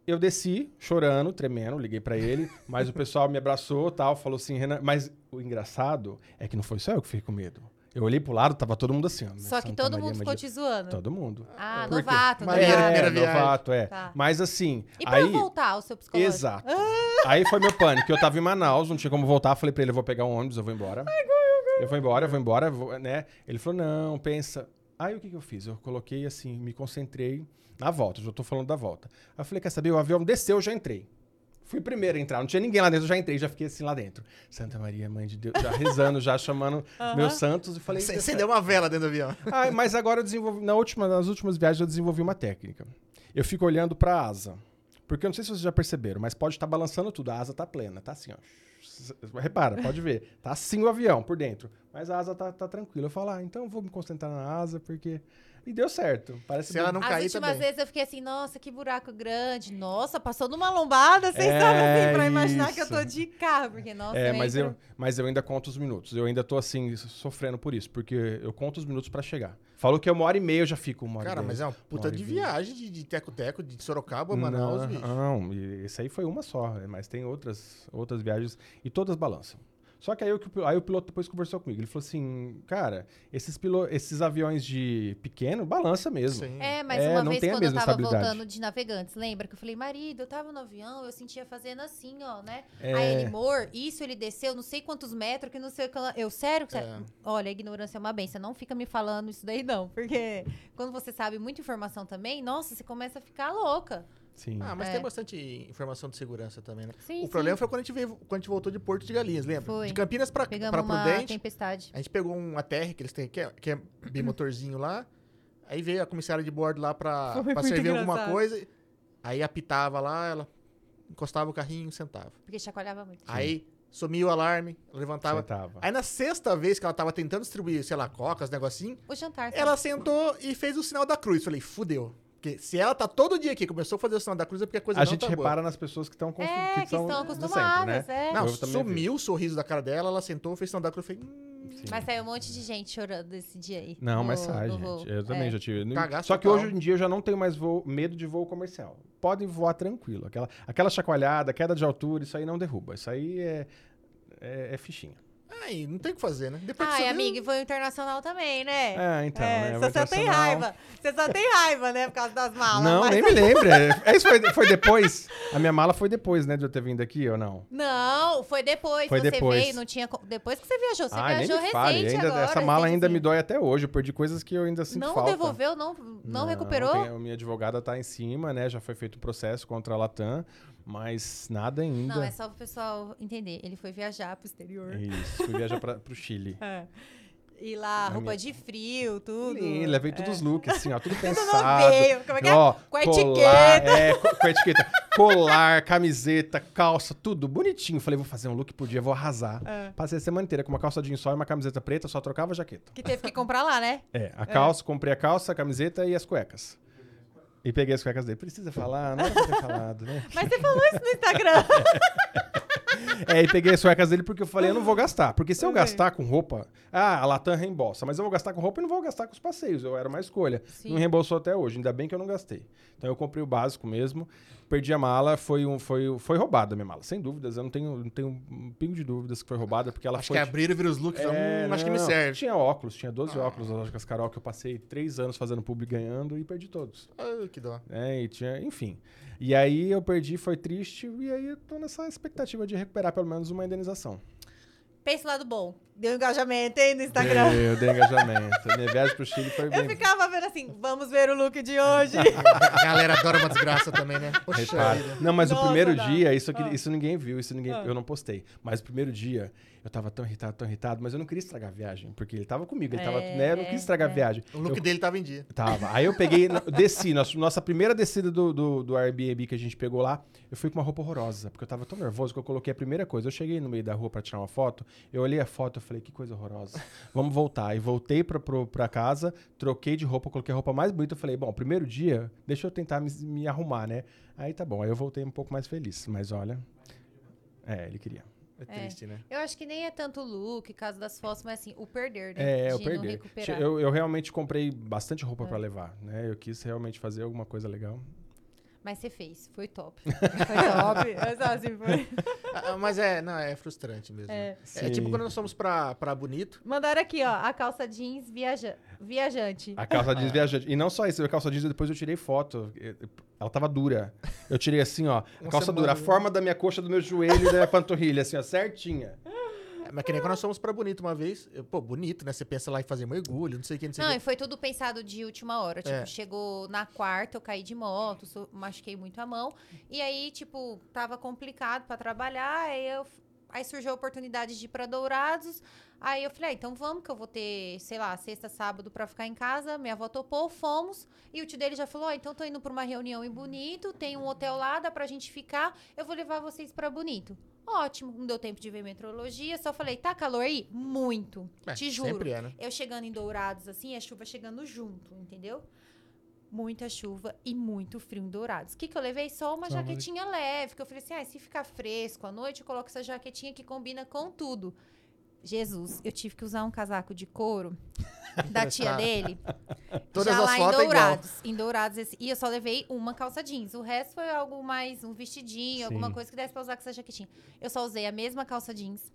eu desci chorando, tremendo, liguei pra ele, mas o pessoal me abraçou, tal, falou assim, Renan, mas o engraçado é que não foi só eu que fiquei com medo. Eu olhei pro lado, tava todo mundo assim, ó. Só que Santa todo Maria, mundo ficou Maria- te zoando. Todo mundo. Ah, Por quê? novato. Primeira viagem. novato, é. Tá. Mas assim, E pra aí... voltar o seu psicológico? Exato. Aí foi meu pânico. Eu tava em Manaus, não tinha como voltar. Falei pra ele, eu vou pegar um ônibus, eu vou embora. Eu vou embora, eu vou embora, eu vou, né? Ele falou, não, pensa. Aí o que que eu fiz? Eu coloquei assim, me concentrei na volta. Já tô falando da volta. Aí eu falei, quer saber? O avião desceu, eu já entrei. Fui primeiro a entrar, não tinha ninguém lá dentro, eu já entrei, já fiquei assim lá dentro. Santa Maria, mãe de Deus, já rezando, já chamando meus santos e falei. Você acendeu uma vela dentro do avião. Ah, mas agora eu desenvolvi. Na última, nas últimas viagens eu desenvolvi uma técnica. Eu fico olhando pra asa. Porque eu não sei se vocês já perceberam, mas pode estar balançando tudo. A asa tá plena, tá assim, ó. Repara, pode ver. Tá assim o avião por dentro. Mas a asa tá, tá tranquila. Eu falo, ah, então eu vou me concentrar na asa, porque. E deu certo. Parece Se ela não As cair últimas também. vezes eu fiquei assim, nossa, que buraco grande. Nossa, passou numa lombada, vocês É, sabem assim, pra imaginar que eu tô de carro. Porque, nossa, É, mas eu, mas eu ainda conto os minutos. Eu ainda tô assim, sofrendo por isso, porque eu conto os minutos pra chegar. Falou que é uma hora e meia, eu já fico uma hora Cara, e mas é uma puta e de viagem de de teco-teco, de Sorocaba, Manaus, não, bicho. Não, esse aí foi uma só, mas tem outras, outras viagens e todas balançam. Só que aí, que pi- aí o piloto depois conversou comigo. Ele falou assim, cara, esses, pilo, esses aviões de pequeno, balança mesmo. Sim. É, mas É, uma não vez tem a quando eu mesma tava estabilidade. voltando de navegantes, lembra que eu falei, marido, eu tava no avião, eu sentia fazendo assim, ó, né? É. Aí ele, amor, isso ele desceu não sei quantos metros, que não sei o que. lá." Eu, sério? sério? É. Olha, a ignorância é uma benção. Não fica me falando isso daí, não. Porque quando você sabe muita informação também, nossa, você começa a ficar louca. Sim. Ah, mas É. tem bastante informação de segurança também, né? Sim, o problema foi quando a, gente veio, quando a gente voltou de Porto de Galinhas, lembra? Foi. De Campinas pra, Pegamos pra uma Prudente. tempestade. A gente pegou um ATR que eles têm, que é, que é bimotorzinho lá. Aí veio a comissária de bordo lá pra, Foi pra servir alguma engraçado. coisa. Aí apitava lá, ela encostava o carrinho e sentava. Porque chacoalhava muito. Aí sumia o alarme, levantava. Sentava. Aí na sexta vez que ela tava tentando distribuir, sei lá, cocas, negocinho, O jantar. sabe? ela sentou e fez o sinal da cruz. Falei, fudeu. Porque se ela tá todo dia aqui, começou a fazer o sinal da cruz, é porque a coisa A não gente tá boa. repara nas pessoas que estão É, que estão acostumadas, centro, né? é. Não, sumiu o sorriso da cara dela, ela sentou, fez o sinal da cruz, eu falei, hum, Sim. Mas saiu um monte de gente chorando desse dia aí. Não, no- mas sai, gente. voo. Eu também É. já tive. Cagaço Só que total. hoje em dia eu já não tenho mais voo- medo de voo comercial. Podem voar tranquilo. Aquela, aquela chacoalhada, queda de altura, isso aí não derruba. Isso aí é, é, é fichinha. Ai, não tem o que fazer, né? Depois que Ai, amiga, e foi o internacional também, né? É, então. É, né? você só tem raiva. Você só tem raiva, né? Por causa das malas. Não, mas- nem me lembro. É, é isso foi, foi depois. A minha mala foi depois, né, de eu ter vindo aqui ou não? Não, foi depois. Foi você depois. veio, não tinha. Depois que você viajou. Você nem viajou me fale. recente Ainda, agora. essa mala ainda me recentezinho. dói até hoje. Eu perdi coisas que eu ainda sinto Não falta. devolveu, não, não, recuperou? tem- a minha advogada tá em cima, né? Já foi feito o processo contra a Latam, mas nada ainda. Não, é só pro pessoal entender. Ele foi viajar pro exterior. Isso, fui viajar pra, pro Chile. É. E lá, A roupa minha- de frio, tudo. Sim, levei todos os looks, assim, ó, tudo Tudo pensado. novinho. Como é que é? Ó, Com a colar, etiqueta. É, co- com a etiqueta. Colar, camiseta, calça, tudo bonitinho. Falei, vou fazer um look por dia, vou arrasar. É. Passei a semana inteira com uma calça jeans só e uma camiseta preta, só trocava a jaqueta. Que teve que comprar lá, né? É, a calça, comprei a calça, a camiseta e as cuecas. E peguei as cuecas dele. Precisa falar? Não era pra ter falado, né? Mas você falou isso no Instagram. é, e peguei as cuecas dele porque eu falei, eu não vou gastar. Porque se eu gastar com roupa. Ah, a Latam reembolsa. Mas eu vou gastar com roupa e não vou gastar com os passeios. Eu era uma escolha. Sim. Não reembolsou até hoje. Ainda bem que eu não gastei. Então eu comprei o básico mesmo. Perdi a mala, foi, um, foi, foi roubada a minha mala. Sem dúvidas. Eu não tenho, não tenho um pingo de dúvidas que foi roubada, porque ela Acho foi. que abriram e viram os looks. É, hum, acho que me não, serve. Tinha óculos, tinha 12 óculos da Lógicas Carol que eu passei três anos fazendo publi ganhando e perdi todos. Ah, que dó. É, e tinha, enfim. E aí eu perdi, foi triste, e aí eu tô nessa expectativa de recuperar pelo menos uma indenização. Pensa o lado bom. Deu engajamento, hein, no Instagram. Eu dei engajamento. Minha viagem pro Chile foi Eu bem. ficava vendo assim, vamos ver o look de hoje. A galera adora uma desgraça também, né? Poxa Repara. Não, mas Nossa, o primeiro dá. dia, isso, aqui, Ah. isso ninguém viu, isso ninguém, Ah. eu não postei. Mas o primeiro dia, eu tava tão irritado, tão irritado, mas eu não queria estragar a viagem, porque ele tava comigo, ele tava, É, né, eu não é, quis estragar a é. viagem. O look Eu- dele tava em dia. Tava. Aí eu peguei, desci, nossa, nossa primeira descida do, do, do Airbnb que a gente pegou lá, eu fui com uma roupa horrorosa, porque eu tava tão nervoso que eu coloquei a primeira coisa. Eu cheguei no meio da rua pra tirar uma foto, eu olhei a foto e falei, que coisa horrorosa. Vamos voltar. E voltei pra, pro, pra casa, troquei de roupa, coloquei a roupa mais bonita. Eu falei, bom, primeiro dia, deixa eu tentar me, me arrumar, né? Aí tá bom, aí eu voltei um pouco mais feliz. Mas olha. É, ele queria. É triste, né? Eu acho que nem é tanto o look, caso das fotos, mas assim, o perder, né? É, perdi. recuperar. Eu, eu realmente comprei bastante roupa É. pra levar, né? Eu quis realmente fazer alguma coisa legal. Mas você fez, foi top. Foi top. Mas, assim, foi... Ah, Mas é, não, é frustrante mesmo. É. É, Sim. tipo quando nós fomos pra, pra Bonito. Mandaram aqui, ó, a calça jeans viaja... viajante. A calça jeans viajante. E não só isso, a calça jeans depois eu tirei foto. Ela tava dura. Eu tirei assim, ó. A calça dura, a né? forma da minha coxa, do meu joelho e da minha panturrilha, assim, ó, certinha. É, Mas que nem quando nós fomos pra Bonito uma vez. eu- Pô, bonito, né? Você pensa lá em fazer mergulho, não sei o que, não sei o Não, que. e foi tudo pensado de última hora. Tipo, É. chegou na quarta, eu caí de moto, so- machuquei muito a mão. E aí, tipo, tava complicado pra trabalhar. Aí, eu, aí surgiu a oportunidade de ir pra Dourados. Aí eu falei, ah, então vamos que eu vou ter, sei lá, sexta, sábado pra ficar em casa. Minha avó topou, fomos. E o tio dele já falou, ó, então tô indo pra uma reunião em Bonito, tem um hotel lá, dá pra gente ficar. Eu vou levar vocês pra Bonito. Ótimo, não deu tempo de ver meteorologia, só falei, tá calor aí? Muito. É, te juro. É, né? Eu chegando em Dourados, assim, a chuva chegando junto, entendeu? Muita chuva e muito frio em Dourados. O que, que eu levei? Só uma Só uma- jaquetinha leve, que eu falei assim, ah, se ficar fresco à noite, eu coloco essa jaquetinha que combina com tudo. Jesus, eu tive que usar um casaco de couro da tia dele. Todas já as lá em é igual. Dourados. Em Dourados, esse- e eu só levei uma calça jeans. O resto foi algo mais, um vestidinho, alguma Sim. coisa que desse pra usar com essa jaquetinha. Eu só usei a mesma calça jeans.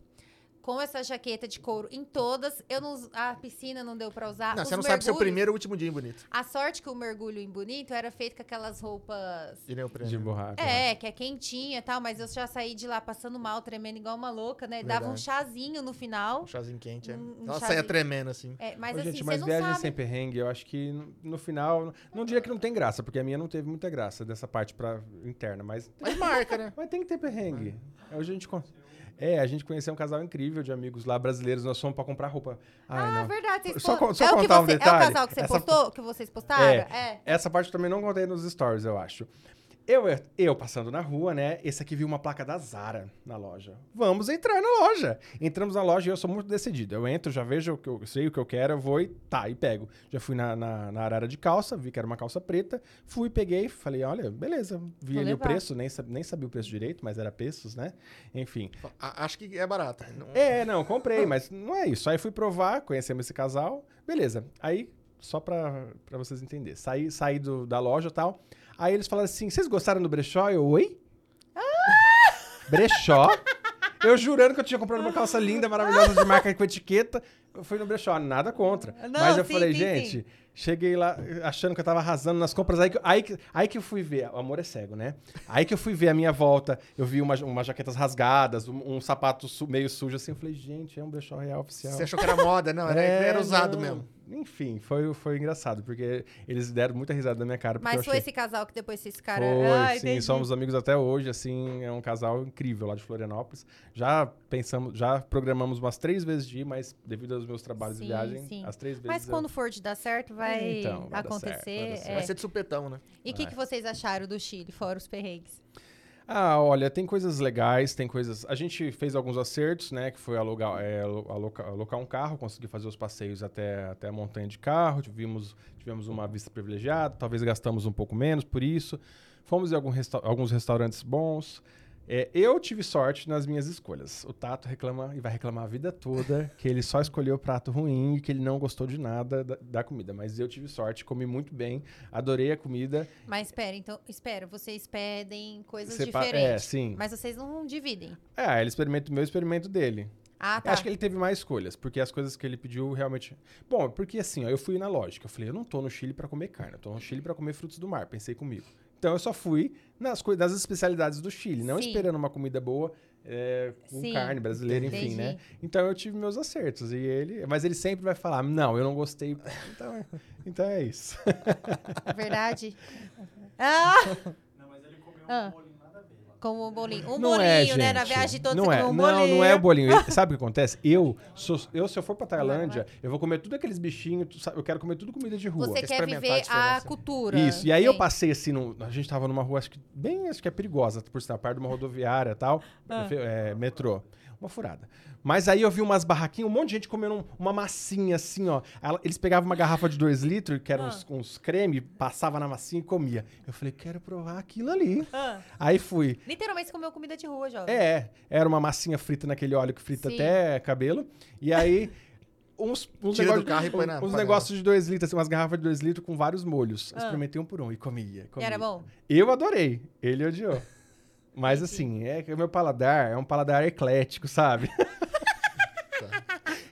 Com essa jaqueta de couro em todas. Eu não, a piscina não deu pra usar. Não, Os você não sabe se é o primeiro ou último dia em Bonito. A sorte que o mergulho em Bonito era feito com aquelas roupas. De neopreno. De borracha. É, que é quentinha e tal, mas eu já saí de lá passando mal, tremendo igual uma louca, né? Dava um Verdade. chazinho no final. Um chazinho quente, é. Um- um saia tremendo assim. É, mas Ô, assim, gente, mas viagem sabe. sem perrengue, eu acho que no, no final. Não diria que não tem graça, porque a minha não teve muita graça dessa parte pra, interna, mas. Mas marca, né? Mas tem que ter perrengue. Hoje a gente. con- É, a gente conheceu um casal incrível de amigos lá brasileiros, nós fomos pra comprar roupa. Ai, Ah, não. verdade. Vocês Só po- só é contar um você, É detalhe. o casal que você Essa- postou, que vocês postaram? É. Essa parte eu também não contei nos stories, eu acho. Eu, eu passando na rua, né? Esse aqui viu uma placa da Zara na loja. Vamos entrar na loja. Entramos na loja e eu sou muito decidido. Eu entro, já vejo o que eu sei o que eu quero, eu vou e tá, e pego. Já fui na, na, na arara de calça, vi que era uma calça preta, fui, peguei, falei, olha, beleza. Vi Vou ali levar. o preço, nem, nem sabia o preço direito, mas era pesos, né? Enfim. A- Acho que é barato. Não- É, não, comprei, mas não é isso. Aí fui provar, conhecemos esse casal, beleza. Aí, só pra, pra vocês entenderem, saí, saí do- da loja e tal. Aí eles falaram assim: vocês gostaram do brechó? Eu, oi? Brechó? Eu jurando que eu tinha comprado uma calça linda, maravilhosa, de marca com etiqueta. Eu fui no brechó, nada contra. Não, Mas eu sim, falei, sim, gente, cheguei lá achando que eu tava arrasando nas compras. Aí que, aí, que, aí que eu fui ver, o amor é cego, né? Aí que eu fui ver a minha volta, eu vi uma, umas jaquetas rasgadas, um, um sapato su- meio sujo assim. Eu falei, gente, é um brechó real oficial. Você achou que era moda? Não, era, É, era usado não. mesmo. Enfim, foi, foi engraçado, porque eles deram muita risada da minha cara. porque Mas eu foi achei... esse casal que depois vocês ficaram. Foi, Ah, sim, entendi. somos amigos até hoje, assim, é um casal incrível lá de Florianópolis. Já pensamos, já programamos umas três vezes de ir, mas devido aos meus trabalhos Sim, de viagem, sim. as três vezes Mas eu- quando for de dar certo, vai, Então, vai dar acontecer. certo, vai dar certo. é. Vai ser de supetão, né? E o que, que vocês acharam do Chile, fora os perrengues? Ah, olha, tem coisas legais, tem coisas. A gente fez alguns acertos, né? Que foi alugar, é, alo- aloca- alocar um carro, conseguir fazer os passeios até, até a montanha de carro. Tivemos, tivemos uma vista privilegiada, talvez gastamos um pouco menos por isso. Fomos em algum resta- alguns restaurantes bons. É, eu tive sorte nas minhas escolhas. O Tato reclama e vai reclamar a vida toda que ele só escolheu prato ruim e que ele não gostou de nada da, da comida. Mas eu tive sorte, comi muito bem, adorei a comida. Mas espera, então, espera, vocês pedem coisas Sepa- diferentes. É, sim. Mas vocês não dividem. É, ele experimenta o meu, eu experimento dele. Ah, tá. Acho que ele teve mais escolhas, porque as coisas que ele pediu realmente. Bom, porque assim, ó, eu fui na lógica. Eu falei, eu não tô no Chile pra comer carne, eu tô no Chile pra comer frutos do mar. Pensei comigo. Então eu só fui nas, nas especialidades do Chile, não Sim. esperando uma comida boa é, com Sim. carne brasileira, enfim, Entendi. né? Então eu tive meus acertos. E ele. Mas ele sempre vai falar, não, eu não gostei. Então, é- então é isso. Verdade? ah! Não, mas ele comeu Ah. um bolinho nada a ver. lá. Como um bolinho. Um não bolinho, é, né? Na gente. viagem toda não você é, um não, bolinho. não é o bolinho. Sabe o que acontece? Eu, sou, eu, se eu for pra Tailândia, eu vou comer tudo aqueles bichinhos, sabe, eu quero comer tudo comida de rua. Você quer experimentar a viver a diferença. cultura. Isso, e aí eu Sim. passei assim, no- a gente tava numa rua, acho que bem, acho que é perigosa, por sinal, perto de uma rodoviária e tal, Ah. é, metrô. Uma furada. Mas aí eu vi umas barraquinhas, um monte de gente comendo um- uma massinha assim, ó. Ela- eles pegavam uma garrafa de 2 litros, que eram Ah. uns, uns creme, passava na massinha e comia. Eu falei, quero provar aquilo ali. Ah. Aí fui. Literalmente você comeu comida de rua, jovem. É, era uma massinha frita naquele óleo que frita Sim. até cabelo. E aí, uns, uns, negócios, e de dois litros, assim, umas garrafas de dois litros com vários molhos. Ah. Experimentei um por um e comia. E comia. era bom? Eu adorei, ele odiou. Mas assim, é que o meu paladar é um paladar eclético, sabe?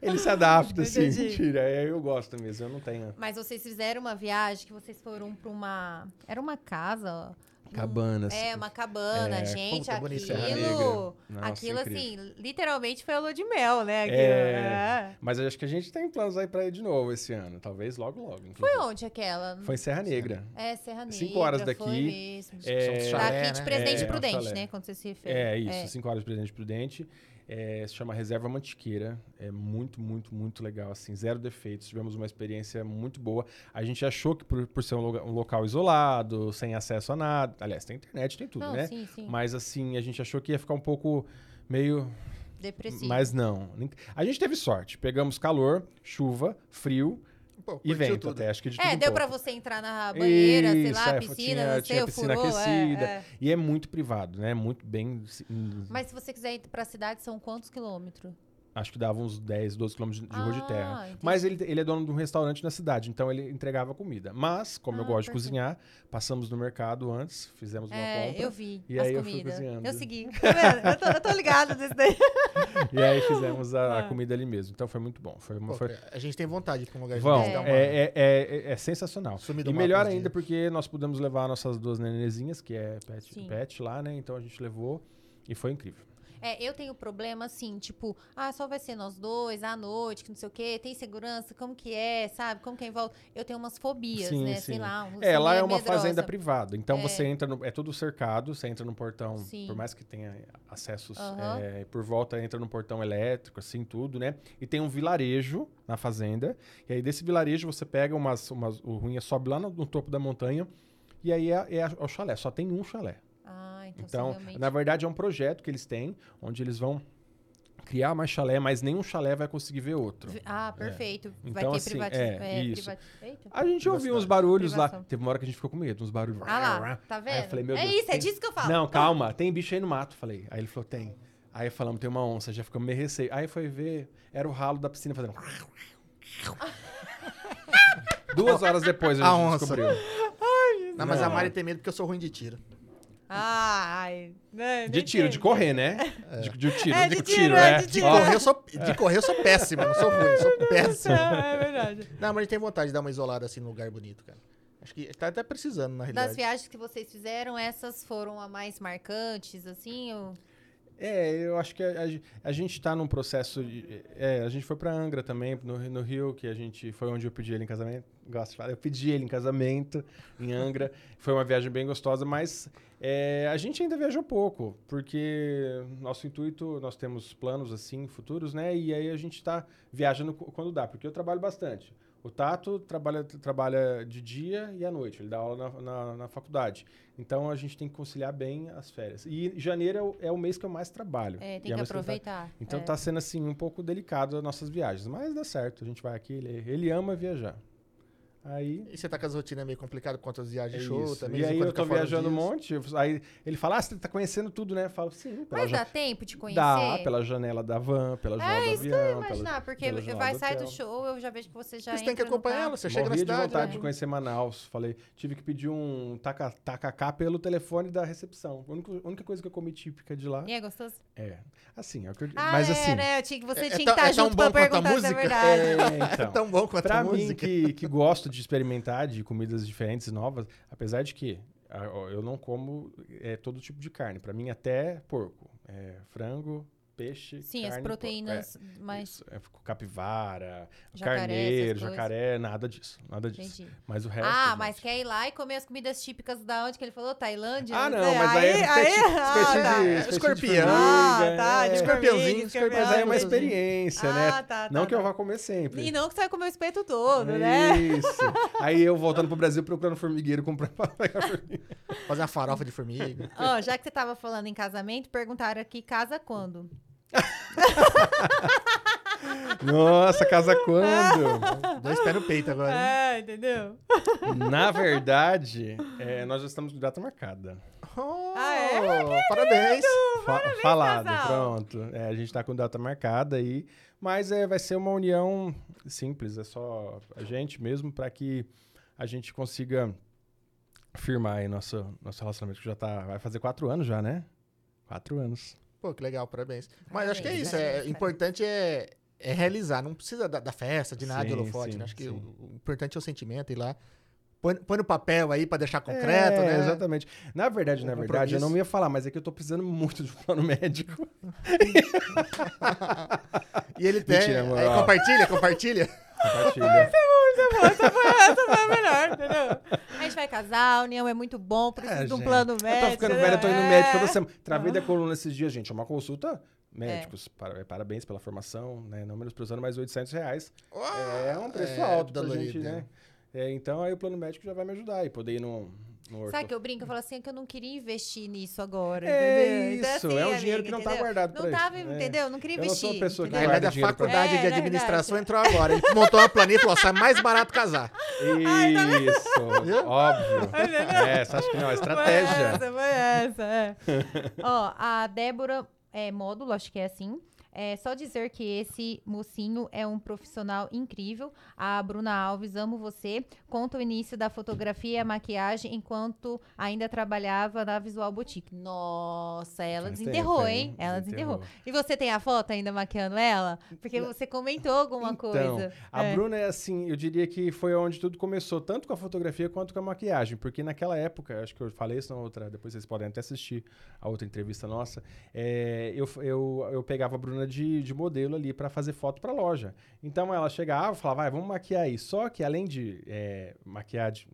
ele se adapta, assim. Mentira, é, eu gosto mesmo, eu não tenho. Mas vocês fizeram uma viagem que vocês foram pra uma. Era uma casa. Cabanas. É, uma cabana, É, gente. puta, bonito. Serra Aquilo. Nossa, aquilo, incrível. assim, literalmente foi a lua de mel, né? Aquilo. É. É. Mas eu acho que a gente tem planos aí pra ir de novo esse ano. Talvez logo, logo. Foi inclusive. onde aquela? Foi em Serra Negra. É, Serra Negra. Cinco horas Foi daqui. mesmo. É, São os chalé, Daqui de né? Presidente É, Prudente, né? Quando você se refere. É, isso, 5 horas de Presidente Prudente. É, se chama Reserva Mantiqueira. É muito, muito, muito legal. Assim, zero defeitos. Tivemos uma experiência muito boa. A gente achou que por, por ser um, lugar- um local isolado, sem acesso a nada. Aliás, tem internet, tem tudo, Não, né? sim, sim. Mas assim, a gente achou que ia ficar um pouco meio. Depressivo. Mas não. A gente teve sorte. Pegamos calor, chuva, frio Pô, e vento tudo. até. Acho que de É, tudo um deu pra pouco. você entrar na banheira, sei Isso, lá, é, piscina, tinha- não sei, tinha o piscina furou, é, aquecida. é. E é muito privado, né? Muito bem. Mas se você quiser ir pra cidade, são quantos quilômetros? Acho que dava uns 10, 12 quilômetros de rua de Ah, terra. entendi. Mas ele, ele é dono de um restaurante na cidade, então ele entregava comida. Mas, como eu Ah, gosto de perfeito. cozinhar, passamos no mercado antes, fizemos uma É, compra. eu vi E as aí eu fui comidas. cozinhando. Eu segui. Tá vendo? Eu tô, eu tô ligado desse daí. E aí fizemos a, a Ah. comida ali mesmo. Então foi muito bom. Foi uma, Pô, foi... A gente tem vontade de ir pra um lugar Vão, desse, dar uma- é, é, é, é sensacional. Sumir do E melhor ainda dias. porque nós pudemos levar nossas duas nenezinhas, que é pet, Sim. pet lá, né? Então a gente levou e foi incrível. É, eu tenho problema assim, tipo, ah, só vai ser nós dois, à noite, que não sei o quê, tem segurança, como que é, sabe? Como que é em volta? Eu tenho umas fobias, Sim, né? sim. Sei lá. um- É, lá é uma medrosa. fazenda privada. Então É. você entra no. É tudo cercado, você entra no portão, Sim. por mais que tenha acessos Aham. é, por volta, entra no portão elétrico, assim, tudo, né? E tem um vilarejo na fazenda. E aí desse vilarejo você pega umas. umas o ruim é sobe lá no, no topo da montanha. E aí é, é é o chalé. Só tem um chalé. Ah, então, Então, realmente... na verdade, é um projeto que eles têm, onde eles vão criar mais chalé, mas nenhum chalé vai conseguir ver outro. Ah, perfeito. Vai Então, ter assim, privati... é, é, isso. A gente ouviu uns barulhos lá. Privação. Teve uma hora que a gente ficou com medo, uns barulhos. Ah lá, tá Aí vendo? eu falei, meu é Deus, isso, é tem- disso que eu falo. Não, calma, tem bicho aí no mato, falei. Aí ele falou, tem. Aí falamos, tem uma onça, já ficamos meio receio. Aí foi ver, era o ralo da piscina fazendo. Duas horas depois a A gente onça. descobriu. Não, mas a Não. Mari tem medo porque eu sou ruim de tiro. Ah, ai. né, De tiro, de correr, né? De, de tiro, É, de, de tiro, tiro, é. é, de tiro. Correr, eu sou, de correr eu sou péssimo, não sou ruim, eu sou péssimo. É verdade. Não, mas a gente tem vontade de dar uma isolada assim num lugar bonito, cara. Acho que tá até precisando, na Das realidade. viagens que vocês fizeram, essas foram as mais marcantes, assim? Ou... É, eu acho que a, a a gente tá num processo. De, é, a gente foi pra Angra também, no, Rio- no Rio, que a gente foi onde eu pedi ele em casamento. Gosto de falar, eu pedi ele em casamento em Angra. foi uma viagem bem gostosa, mas é, a gente ainda viajou pouco, porque nosso intuito, nós temos planos assim, futuros, né? E aí a gente tá viajando qu- quando dá, porque eu trabalho bastante. O Tato trabalha, trabalha de dia e à noite, ele dá aula na, na, na faculdade. Então a gente tem que conciliar bem as férias. E janeiro é o, é o mês que eu mais trabalho. É, tem é que o mês eu tá- aproveitar. então é. tá sendo assim um pouco delicado as nossas viagens, mas dá certo. A gente vai aqui, ele, ele ama viajar. Aí. E você tá com as rotinas meio complicadas por conta das viagens É de show isso. também. E aí quando eu tô viajando um monte. eu- Aí ele fala, ah, você tá conhecendo tudo, né? Eu falo, sim. Mas ja- dá tempo de conhecer? Dá, pela janela da van, pela janela É do isso que eu ia avião. imaginar, pela, porque pela vai sair do show, eu já vejo que você já Você tem que acompanhar ela, você chega na cidade. vontade né? de conhecer Manaus. Falei, tive que pedir um taca- tacacá pelo telefone da recepção. A única, única coisa que eu comi típica de lá E é gostoso? é. Assim, é o que eu, Ah, mas é, assim. né? Eu tinha Você é tinha que tão- estar é tão junto bom pra quanto a perguntar se é música? verdade. É, É então. tão bom quanto Pra a mim, música. que, que gosto de experimentar de comidas diferentes novas, apesar de que ah, eu não como é, todo tipo de carne. Pra mim, até porco. É, frango, peixe, Sim, as carne, proteínas porco. É, mais... isso, é, capivara, Jacaré, carneiro, jacaré, nada disso. Nada disso. Entendi. Mas o resto. Ah, gente, mas quer ir lá e comer as comidas típicas da onde que ele falou? Tailândia? Ah, não, mas aí, é espetinho, ah, espetinho tá. de, É, espetinho de escorpião. Ah, tá, de é. escorpiãozinho, escorpião, Mas aí é uma experiência, Ah, né? tá, tá, não que eu tá. vá comer sempre. E não que você vai comer o espeto todo, né? Isso. Aí eu voltando pro Brasil procurando formigueiro, comprando pra pegar formiga. Fazer uma farofa de formiga. Ó, já que você tava falando em casamento, perguntaram aqui, casa quando? Nossa, casa quando? Dois pés no peito agora. É, entendeu? Na verdade, é, nós já estamos com data marcada. Oh, Ah, é? Parabéns. Fa- falado, casal. pronto. É, a gente tá com data marcada aí, mas é, vai ser uma união simples, é só a gente mesmo para que a gente consiga firmar aí nosso, nosso relacionamento, que já tá. Vai fazer quatro anos já, né? Quatro anos. Pô, que legal, parabéns. Mas acho que é Parabéns, isso. É, parabéns, importante é, é realizar. Não precisa da, da festa, de nada, de Sim, holofote. sim, né? Acho que o, o importante é o sentimento ir lá. Põe, põe no papel aí pra deixar concreto, É, né? Exatamente. Na verdade, Um na verdade, eu não ia falar, mas é que eu tô precisando muito de um plano médico. E ele tem. Mentira, aí compartilha, compartilha. Compartilha. Essa foi, essa foi a melhor, entendeu? A gente vai casar, a união é muito bom, precisa É, de um gente. plano Eu médico. tô ficando velho, eu tô indo no né? médico toda semana. Travei da coluna esses dias, gente. É uma consulta. Médicos, para- parabéns pela formação, né? Não menosprezando, mas 800 reais. É um preço é, alto pra dolorido, gente, né? né? É, então aí o plano médico já vai me ajudar e poder ir orto. Sabe que eu brinco? Eu falo assim, que eu não queria investir nisso agora, É entendeu? Então, isso, assim, é um amiga, dinheiro que não tá guardado Não tava, isso, é. entendeu? Não queria Eu não investir. sou uma pessoa que guarda a faculdade É, de administração entrou agora. Ele montou uma planilha e falou: sai mais barato casar. Isso, Viu? óbvio. É, você acha que não? É Foi estratégia. essa, foi essa, é. Ó, a Débora é, Módulo, acho que é assim. É só dizer que esse mocinho é um profissional incrível. A Bruna Alves, amo você. Conta o início da fotografia e a maquiagem enquanto ainda trabalhava na Visual Boutique. Nossa, ela desenterrou, hein? Ela Desenterrou. desenterrou. E você tem a foto ainda maquiando ela? Porque você comentou alguma Então, coisa. A É. Bruna é assim, eu diria que foi onde tudo começou, tanto com a fotografia quanto com a maquiagem, porque naquela época, acho que eu falei isso na outra, depois vocês podem até assistir a outra entrevista nossa, é, eu, eu, eu pegava a Bruna de, de modelo ali para fazer foto para loja. Então ela chegava e falava, vai, vamos maquiar aí. Só que além de é, maquiar de-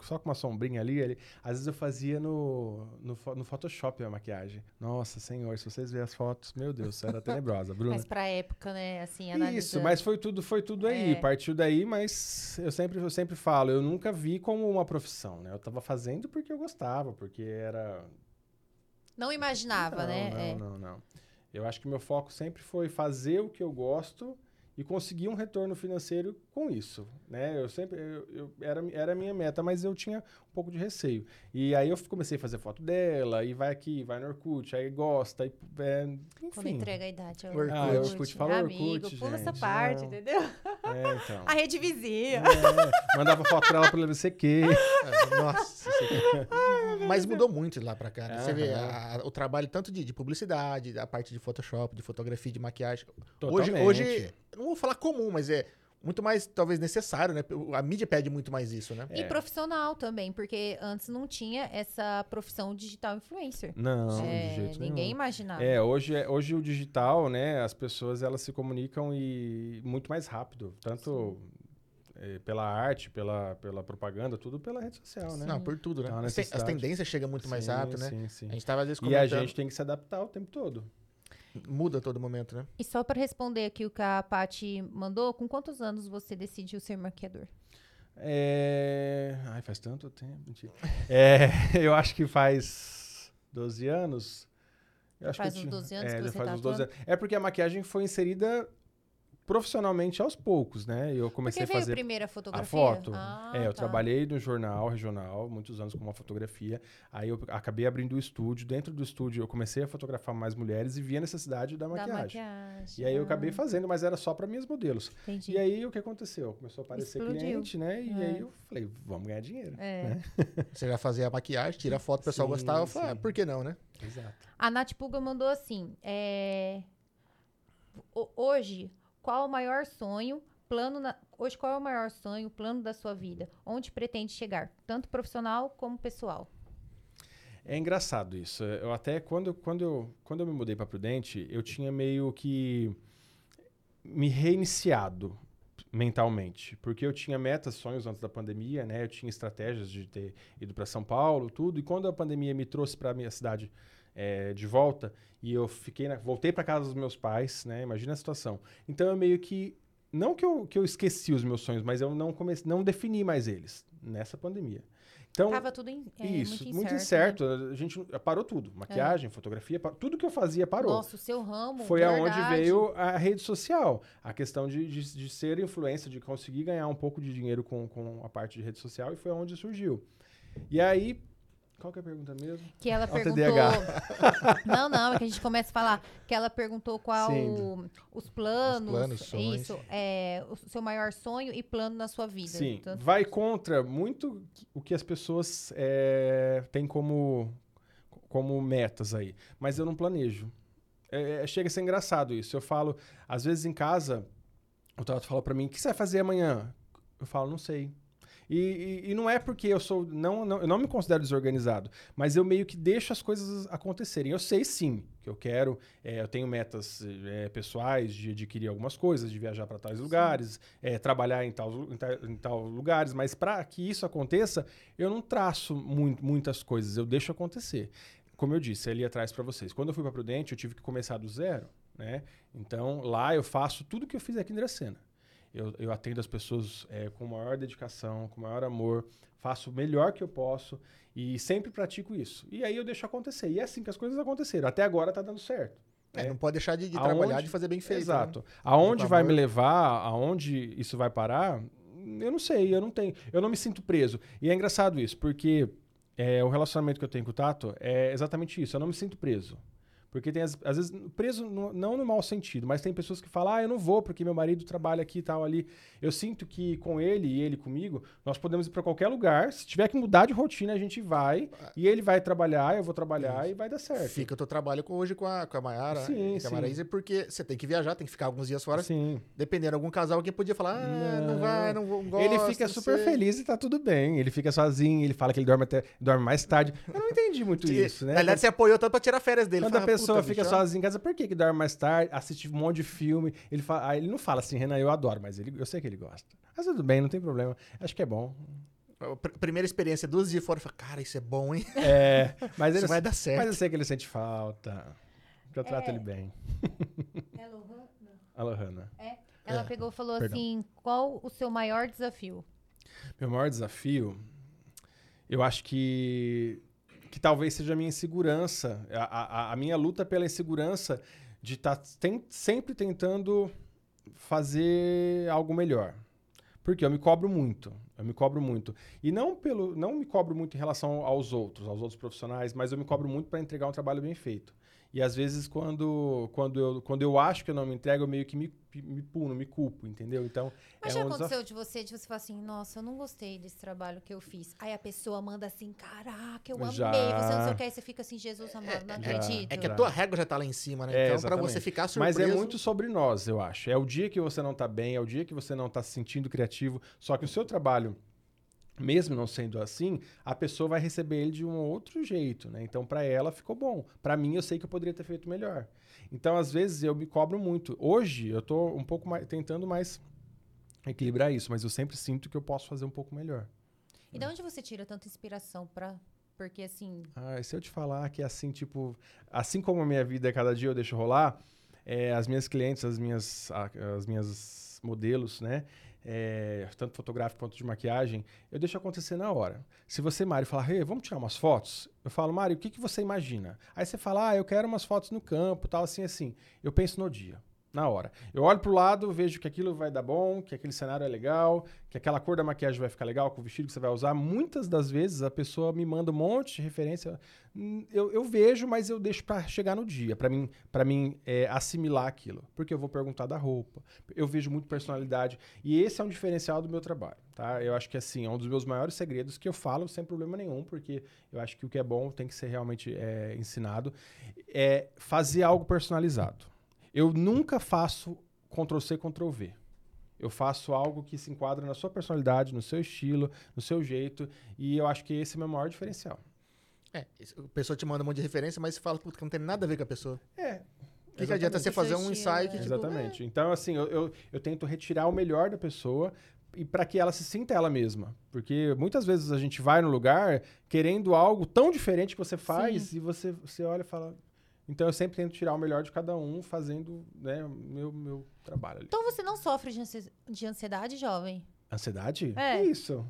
só com uma sombrinha ali, ele, às vezes eu fazia no, no, no Photoshop a maquiagem. Nossa, senhor, se vocês verem as fotos, meu Deus, era tenebrosa. Bruna, Mas pra época, né? Assim, isso, analisando. mas foi tudo, foi tudo aí, É. partiu daí, mas eu sempre, eu sempre falo, eu nunca vi como uma profissão, né? Eu tava fazendo porque eu gostava, porque era. Não imaginava, não, né? Não, É. não, não. Eu acho que meu foco sempre foi fazer o que eu gosto e conseguir um retorno financeiro com isso, né? Eu sempre, eu, eu- era, era a minha meta, mas eu tinha pouco de receio. E aí eu comecei a fazer foto dela, e vai aqui, vai no Orkut, aí gosta, e, é, Quando enfim. entrega a idade ao Orkut. Ah, Orkut. Orkut, fala Amigo, Orkut, pula essa gente, parte, não. entendeu? É, então. A rede vizinha. É, mandava foto pra ela pelo LCQ. É, Nossa. Mas mudou muito de lá pra cá. né? Você vê a- a- o trabalho tanto de, de publicidade, a parte de Photoshop, de fotografia, de maquiagem. Hoje, Totalmente. hoje, não vou falar comum, mas é muito mais, talvez, necessário, né? A mídia pede muito mais isso, né? E É. profissional também, porque antes não tinha essa profissão digital influencer. Não, É, de jeito ninguém nenhum. imaginava. É, hoje, é- hoje o digital, né, as pessoas elas se comunicam e muito mais rápido, tanto eh, pela arte, pela, pela propaganda, tudo pela rede social, né? Não, por tudo, né? Então, As, tendências chegam muito mais Sim, rápido, né? Sim, sim. A gente tava, às vezes, E a comentando. gente tem que se adaptar o tempo todo. Muda a todo momento, né? E só para responder aqui o que a Paty mandou, com quantos anos você decidiu ser maquiador? É... Ai, faz tanto tempo. mentira. É, eu acho que faz 12 anos. Eu acho Faz que uns tinha- 12 anos é, que já você faz tá uns 12 atuando? anos. É porque a maquiagem foi inserida profissionalmente aos poucos, né? Eu comecei Porque a fazer a a fotografia? foto. Ah, é, eu tá. trabalhei no jornal regional, muitos anos com uma fotografia. Aí eu acabei abrindo o estúdio. Dentro do estúdio eu comecei a fotografar mais mulheres e vi a necessidade da Da maquiagem. maquiagem. E aí eu ah, acabei fazendo, mas era só para minhas modelos. Entendi. E aí o que aconteceu? Começou a aparecer Explodiu. cliente, né? E É. aí eu falei, vamos ganhar dinheiro. É. Você já fazia a maquiagem, tira a foto, o pessoal Sim, gostava. Eu falei, ah, por que não, né? Exato. A Nath Puga mandou assim: é, ho- hoje, qual o maior sonho, plano na- hoje qual é o maior sonho, plano da sua vida? Onde pretende chegar, tanto profissional como pessoal? É engraçado isso. Eu até quando, quando, eu, quando eu me mudei para Prudente, eu tinha meio que me reiniciado mentalmente, porque eu tinha metas, sonhos antes da pandemia, né? Eu tinha estratégias de ter ido para São Paulo, tudo. E quando a pandemia me trouxe para minha cidade eh, de volta e eu fiquei, na, voltei para casa dos meus pais, né? Imagina a situação. Então eu meio que não que eu, que eu esqueci os meus sonhos, mas eu não comecei, não defini mais eles nessa pandemia. Então Tava tudo in, é, isso, muito muito incerto. incerto. né? A gente parou tudo. Maquiagem, fotografia, pa- tudo que eu fazia parou. Nossa, o seu ramo. Foi verdade. aonde veio a rede social. A questão de, de, de ser influência, de conseguir ganhar um pouco de dinheiro com, com a parte de rede social, e foi aonde surgiu. E aí, qual que é a pergunta mesmo? Que ela Ó, o perguntou. Não, não, é que a gente começa a falar que ela perguntou qual Sim. os planos, Os planos, sonhos. isso, é, o seu maior sonho e plano na sua vida. Sim, Tanto- vai contra muito o que as pessoas é, têm como, como metas aí. Mas eu não planejo. É, é, chega a ser engraçado isso. Eu falo, às vezes em casa, o Tato fala pra mim, o que você vai fazer amanhã? Eu falo, não sei. E, e- e não é porque eu sou. Não, não- eu não me considero desorganizado, mas eu meio que deixo as coisas acontecerem. Eu sei sim que eu quero, é, eu tenho metas é, pessoais de adquirir algumas coisas, de viajar para tais lugares, é, trabalhar em tal, em, tal, em tal lugares, mas para que isso aconteça, eu não traço mui- muitas coisas, eu deixo acontecer. Como eu disse ali atrás para vocês, quando eu fui para Prudente, eu tive que começar do zero, né? Então lá eu faço tudo que eu fiz aqui em Dracena. Eu, eu atendo as pessoas é, com maior dedicação, com maior amor, faço o melhor que eu posso e sempre pratico isso. E aí eu deixo acontecer. E é assim que as coisas aconteceram. Até agora tá dando certo. É, É. não pode deixar de, de Aonde- trabalhar, de fazer bem feito. né? Exato. Aonde Com vai amor. me levar, aonde isso vai parar, eu não sei, eu não tenho. Eu não me sinto preso. E é engraçado isso, porque é, o relacionamento que eu tenho com o Tato é exatamente isso. Eu não me sinto preso. Porque tem, as- às vezes, preso no- não no mau sentido, mas tem pessoas que falam, ah, eu não vou porque meu marido trabalha aqui e tal ali. Eu sinto que com ele e ele comigo, nós podemos ir para qualquer lugar. Se tiver que mudar de rotina, a gente vai. E ele vai trabalhar, eu vou trabalhar e vai dar certo. Fica o teu trabalho hoje com a, com a Mayara Sim, com a. Maraísa, porque você tem que viajar, tem que ficar alguns dias fora. Sim. Dependendo, algum casal alguém podia falar, ah, não, Não. vai, não, vou- não ele gosto, fica não super sei. feliz e tá tudo bem. Ele fica sozinho, ele fala que ele dorme até dorme mais tarde. Eu não entendi muito isso, né? Na verdade, você apoiou tanto pra tirar férias dele. Quando Fala, a pessoa "Puta, fica bicho, ó." sozinha em casa, por que, que dorme mais tarde? Assiste um monte de filme. Ele, fala, ele não fala assim, Renan, eu adoro, mas ele, eu sei que ele gosta. Mas tudo bem, não tem problema. Acho que é bom. Pr- Primeira experiência, duas dias fora, eu falo, cara, isso é bom, hein? É, mas, ele, Isso vai dar certo. mas eu sei que ele sente falta. Eu trato É. ele bem. Ela, uhum, Alô, Hanna. ela É, pegou e falou perdão. assim: qual o seu maior desafio? Meu maior desafio, eu acho que, que talvez seja a minha insegurança, a, a- a minha luta pela insegurança de estar sempre tentando fazer algo melhor. Porque eu me cobro muito, eu me cobro muito. E não pelo, não me cobro muito em relação aos outros, aos outros profissionais, mas eu me cobro muito para entregar um trabalho bem feito. E às vezes quando, quando, eu, quando eu acho que eu não me entrego, eu meio que me, me puno, me culpo, entendeu? Então, Mas é já um aconteceu de você, de você falar assim, nossa, eu não gostei desse trabalho que eu fiz. Aí a pessoa manda assim, caraca, eu amei, Já. você não sei o que, aí você fica assim, Jesus amado, não Já. acredito. É que a tua régua já tá lá em cima, né? É, então, pra exatamente. você ficar surpreso... Mas é muito sobre nós, eu acho. É o dia que você não tá bem, é o dia que você não tá se sentindo criativo. Só que o seu trabalho, mesmo não sendo assim, a pessoa vai receber ele de um outro jeito, né? Então, para ela ficou bom. Para mim, eu sei que eu poderia ter feito melhor. Então, às vezes, eu me cobro muito. Hoje, eu tô um pouco mais tentando mais equilibrar isso, mas eu sempre sinto que eu posso fazer um pouco melhor. E de onde você tira tanta inspiração pra. Porque assim. Ah, se eu te falar que é assim, tipo, assim como a minha vida cada dia eu deixo rolar, é, as minhas clientes, as minhas, as minhas modelos, né? É, tanto fotográfico quanto de maquiagem, eu deixo acontecer na hora. Se você, Mário, falar, hey, vamos tirar umas fotos? Eu falo, Mário, o que, que você imagina? Aí você fala, ah, eu quero umas fotos no campo, tal, assim, assim. Eu penso no dia. Na hora. Eu olho pro lado, vejo que aquilo vai dar bom, que aquele cenário é legal, que aquela cor da maquiagem vai ficar legal com o vestido que você vai usar. Muitas das vezes a pessoa me manda um monte de referência. Hum, Eu, eu vejo, mas eu deixo pra chegar no dia, pra mim, pra mim é, assimilar aquilo. Porque eu vou perguntar da roupa. Eu vejo muito personalidade. E esse é um diferencial do meu trabalho, tá? Eu acho que, assim, é um dos meus maiores segredos que eu falo sem problema nenhum, porque eu acho que o que é bom tem que ser realmente é, ensinado. É fazer algo personalizado. Eu nunca faço Ctrl-C, Ctrl-V. Eu faço algo que se enquadra na sua personalidade, no seu estilo, no seu jeito, e eu acho que esse é o meu maior diferencial. É, a pessoa te manda um monte de referência, mas você fala que não tem nada a ver com a pessoa. É. O que, que adianta você fazer um insight, é. tipo, Exatamente. Então, assim, eu, eu, eu tento retirar o melhor da pessoa e para que ela se sinta ela mesma. Porque muitas vezes a gente vai no lugar querendo algo tão diferente que você faz e você, você olha e fala. Então eu sempre tento tirar o melhor de cada um fazendo né, meu, meu trabalho ali. Então você não sofre de ansi- de ansiedade, jovem? Ansiedade? É. Que isso?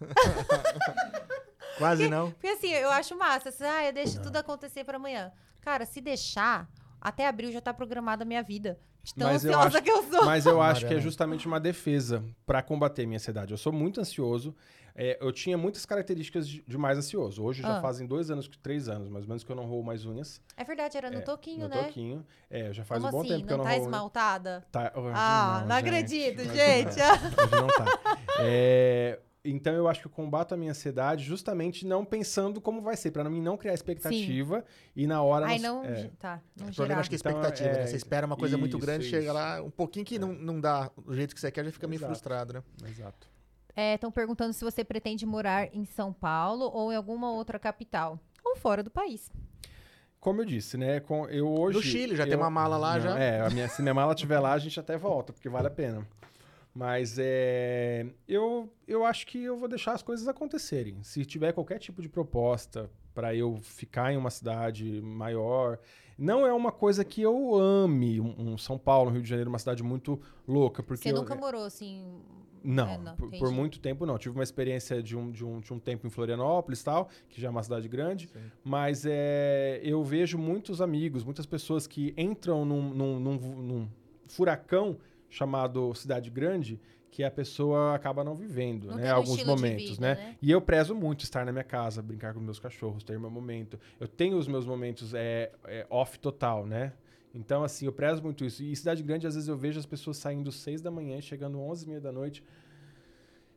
quase não. Porque assim, eu acho massa. Assim, ah, eu deixo tudo acontecer pra amanhã. Cara, se deixar, até abril já tá programada a minha vida. De tão Mas eu ansiosa acho- que eu sou. Mas eu acho que é justamente uma defesa para combater minha ansiedade. Eu sou muito ansioso. É, eu tinha muitas características de, de mais ansioso. Hoje já Ah. fazem dois anos, três anos, mais ou menos, que eu não roo mais unhas. É verdade, era no É, toquinho, no né? toquinho. É, já faz Como um bom assim? tempo que eu não não tá roo. esmaltada? Tá, hoje Ah, não, gente. acredito, Hoje gente. não. Hoje não tá. É, então eu acho que eu combato a minha ansiedade justamente não pensando como vai ser, para mim não criar expectativa e na hora Aí não- não. é, Tá, não O problema gerar. acho que é Então, expectativa, é, né? Você espera uma coisa muito isso, grande, chega isso. lá, um pouquinho que não, não dá do jeito que você quer, já fica meio Exato. frustrado, né? Exato. Estão perguntando se você pretende morar em São Paulo ou em alguma outra capital. Ou fora do país. Como eu disse, né? Com, eu hoje. No Chile, já tem eu- uma mala lá, Não, já. É, a minha, se minha mala estiver lá, a gente até volta, porque vale a pena. Mas é, eu, eu acho que eu vou deixar as coisas acontecerem. Se tiver qualquer tipo de proposta para eu ficar em uma cidade maior, não é uma coisa que eu ame. Um, um São Paulo, um Rio de Janeiro, uma cidade muito louca, porque Você eu- nunca morou assim. Não, É, não, por, por muito tempo não. Tive uma experiência de um, de um, de um tempo em Florianópolis e tal, que já é uma cidade grande. Sim. Mas é, eu vejo muitos amigos, muitas pessoas que entram num, num- num- num furacão chamado cidade grande, que a pessoa acaba não vivendo, Não né? Alguns momentos, vida, né? né? E eu prezo muito estar na minha casa, brincar com meus cachorros, ter meu momento. Eu tenho os meus momentos é, é, off total, né? Então, assim, eu prezo muito isso. E cidade grande, às vezes eu vejo as pessoas saindo seis da manhã, e chegando onze e meia da noite.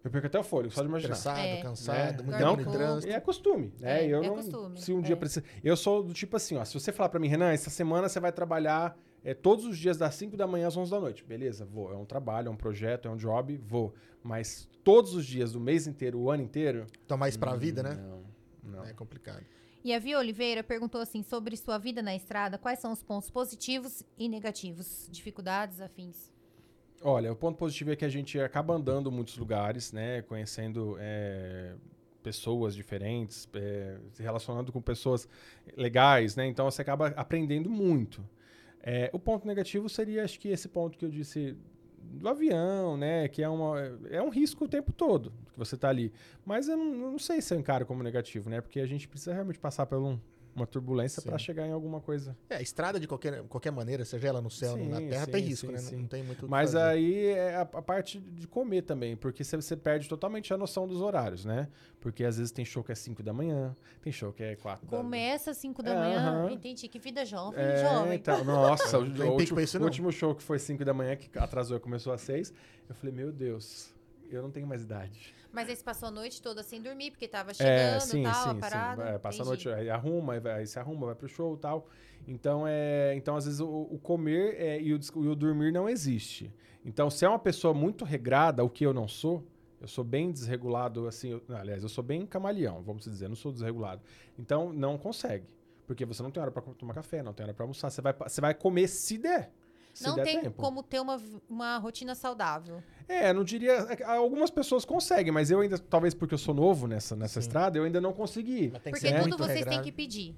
Eu perco até o fôlego, só de imaginar. Estressado, É. cansado, Né? muito Não, trânsito. É costume, né? É, eu é não, costume, Se um dia é. precisa. Eu sou do tipo assim, ó. Se você falar pra mim, Renan, essa semana você vai trabalhar é, todos os dias das 5 da manhã às 11 da noite. Beleza, vou. É um trabalho, é um projeto, é um job, vou. Mas todos os dias do mês inteiro, o ano inteiro. Tomar isso pra vida, né? Não, não. É complicado. E a Via Oliveira perguntou assim sobre sua vida na estrada, quais são os pontos positivos e negativos, dificuldades, afins. Olha, o ponto positivo é que a gente acaba andando muitos lugares, né? Conhecendo é, pessoas diferentes, é, se relacionando com pessoas legais, né? Então você acaba aprendendo muito. É, o ponto negativo seria, acho que esse ponto que eu disse do avião, né? Que é, uma, é um risco o tempo todo que você tá ali. Mas eu não, não sei se eu encaro como negativo, né? Porque a gente precisa realmente passar por um- uma turbulência para chegar em alguma coisa. É, estrada de qualquer, qualquer maneira, seja ela no céu ou na terra, sim, tem risco, sim, né? sim. Não tem muito o que Mas fazer. aí é a, a parte de comer também, porque você, você perde totalmente a noção dos horários, né? Porque às vezes tem show que é 5 da manhã, tem show que é 4 da Começa às 5 da É, manhã, aham. entendi, que vida jovem, É, jovem. então, nossa, o, Não o último, isso, o não. último show que foi 5 da manhã, que atrasou e começou às 6, eu falei, meu Deus, eu não tenho mais idade. Mas aí você passou a noite toda sem dormir, porque tava É, chegando, sim, tal, sim, parado. sim. É, passa a entendi. noite, aí arruma, aí, vai- aí se arruma, vai pro show e tal. Então, é, então às vezes, o, o comer é, e, o, e o dormir não existe. Então, se é uma pessoa muito regrada, o que eu não sou, eu sou bem desregulado, assim, eu- aliás, eu sou bem camaleão, vamos dizer, não sou desregulado. Então, não consegue. Porque você não tem hora pra tomar café, não tem hora pra almoçar. Você vai, você vai comer se der. Se Não tem tempo. como ter uma, uma rotina saudável. É, não diria. é, Algumas pessoas conseguem, mas eu ainda, talvez porque eu sou novo nessa, nessa Sim. estrada, eu ainda não consegui. Mas tem que Porque ser tudo vocês têm regrado. que pedir.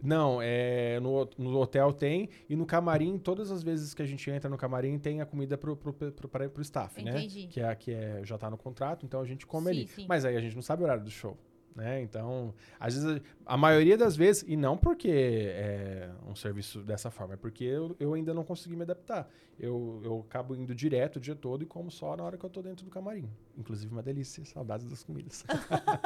Não, é, no, no hotel tem, e no camarim, todas as vezes que a gente entra no camarim, tem a comida pro, pro, pro, pro, pro staff, né? Entendi. Que, é, que é, já tá no contrato, então a gente come Sim, ali. sim. Mas aí a gente não sabe o horário do show. Né? Então, às vezes, a maioria das vezes, e não porque é um serviço dessa forma, é porque eu, eu ainda não consegui me adaptar. Eu, eu acabo indo direto o dia todo e como só na hora que eu tô dentro do camarim. Inclusive, uma delícia, saudades das comidas.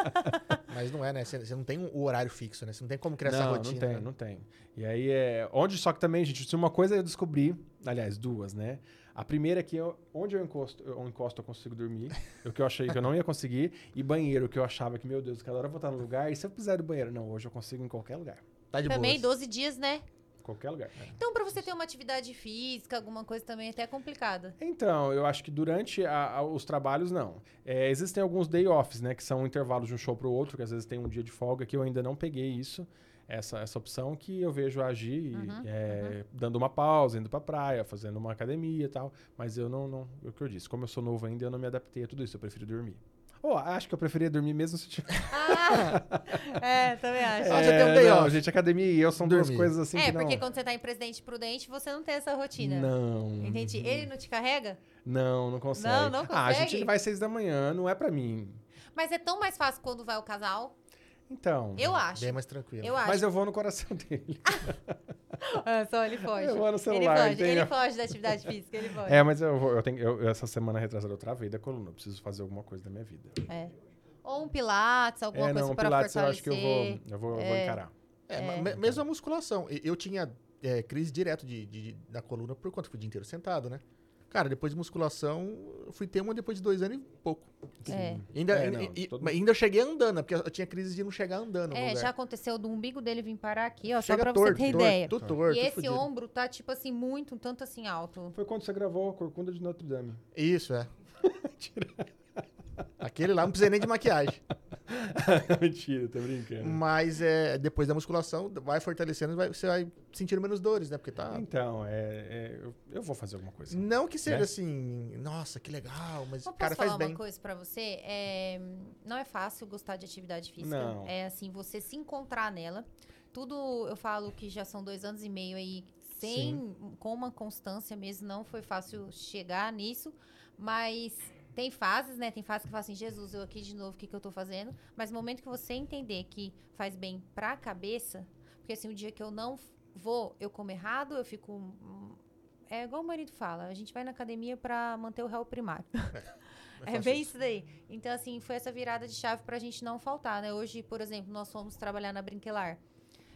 Mas não é, né? Você você não tem o horário fixo, né? Você não tem como criar essa não, rotina. não tem, né? não tem. E aí é. Onde só que também, gente, se uma coisa eu descobri, aliás, duas, né? A primeira é que eu, onde eu encosto, eu encosto eu consigo dormir, o que eu achei que eu não ia conseguir, e banheiro, que eu achava que, meu Deus, cada hora eu vou estar no lugar, e se eu precisar do banheiro? Não, hoje eu consigo em qualquer lugar. Tá de Também boa. 12 dias, né? Qualquer lugar. né? Então, pra você ter uma atividade física, alguma coisa também é até complicada. Então, eu acho que durante a- a- os trabalhos, não. É, existem alguns day offs, né? Que são intervalos de um show para o outro, que às vezes tem um dia de folga, que eu ainda não peguei isso, essa, essa opção, que eu vejo agir Uhum, é, dando uma pausa, indo pra praia, fazendo uma academia e tal. Mas eu não, não, é o que eu disse, como eu sou novo ainda, eu não me adaptei a tudo isso, eu prefiro dormir. Oh, acho que eu preferia dormir mesmo se eu tivesse. Ah, é, também acho. Ah, você tem um day não, off. gente, academia e eu são duas Dormir. coisas assim é, que porque não... quando você tá em Presidente Prudente, você não tem essa rotina. Não. Entendi. Ele não te carrega? Não, não consegue. Não, não Ah, a gente consegue? vai seis da manhã, não é pra mim. Mas é tão mais fácil quando vai o casal. Então. Eu acho. Bem mais tranquilo. Eu acho. Mas eu vou no coração dele. Ah, só ele foge. Eu vou no ele celular, foge, entendeu? ele foge da atividade física, ele foge. É, mas eu, vou, eu tenho. eu- essa semana retrasada eu travei da coluna. Eu preciso fazer alguma coisa da minha vida. É. Ou um pilates, alguma é, coisa não, para Pilates eu fortalecer. acho que eu vou, eu vou, eu vou É. encarar. É, me- mesmo a musculação. Eu tinha é, crise direto de, de- de- da coluna por conta que fui o dia inteiro sentado, né? Cara, depois de musculação, eu fui ter uma depois de dois anos e pouco. É. Ainda, É, ainda- não, e- todo ainda eu cheguei andando, né? porque eu tinha crise de não chegar andando. É, já aconteceu do umbigo dele vir parar aqui, ó, Chega só pra torto, você ter torto, ideia. Tudo torto, e esse fudido. ombro tá, tipo assim, muito, um tanto assim alto. Foi quando você gravou a Corcunda de Notre Dame. Isso, é. Aquele lá não precisa nem de maquiagem. Mentira, tô brincando. Mas é, depois da musculação, vai fortalecendo, vai- você vai sentindo menos dores, né? Porque tá. Então, é, é, eu, vou fazer alguma coisa. Não que seja Né? assim, nossa, que legal, mas o posso cara falar faz bem. uma coisa pra você? É, não é fácil gostar de atividade física. Não. É assim, você se encontrar nela. Tudo, eu falo que já são dois anos e meio aí, sem, com uma constância mesmo, não foi fácil chegar nisso. Mas tem fases, né? Tem fases que falam assim, Jesus, eu aqui de novo, o que, que eu tô fazendo? Mas no momento que você entender que faz bem pra cabeça, porque assim, o dia que eu não vou, eu como errado, eu fico. hum, É igual o marido fala, a gente vai na academia pra manter o réu primário. Não É fácil bem isso. isso daí. Então, assim, foi essa virada de chave pra gente não faltar, né? Hoje, por exemplo, nós fomos trabalhar na Brinquelar.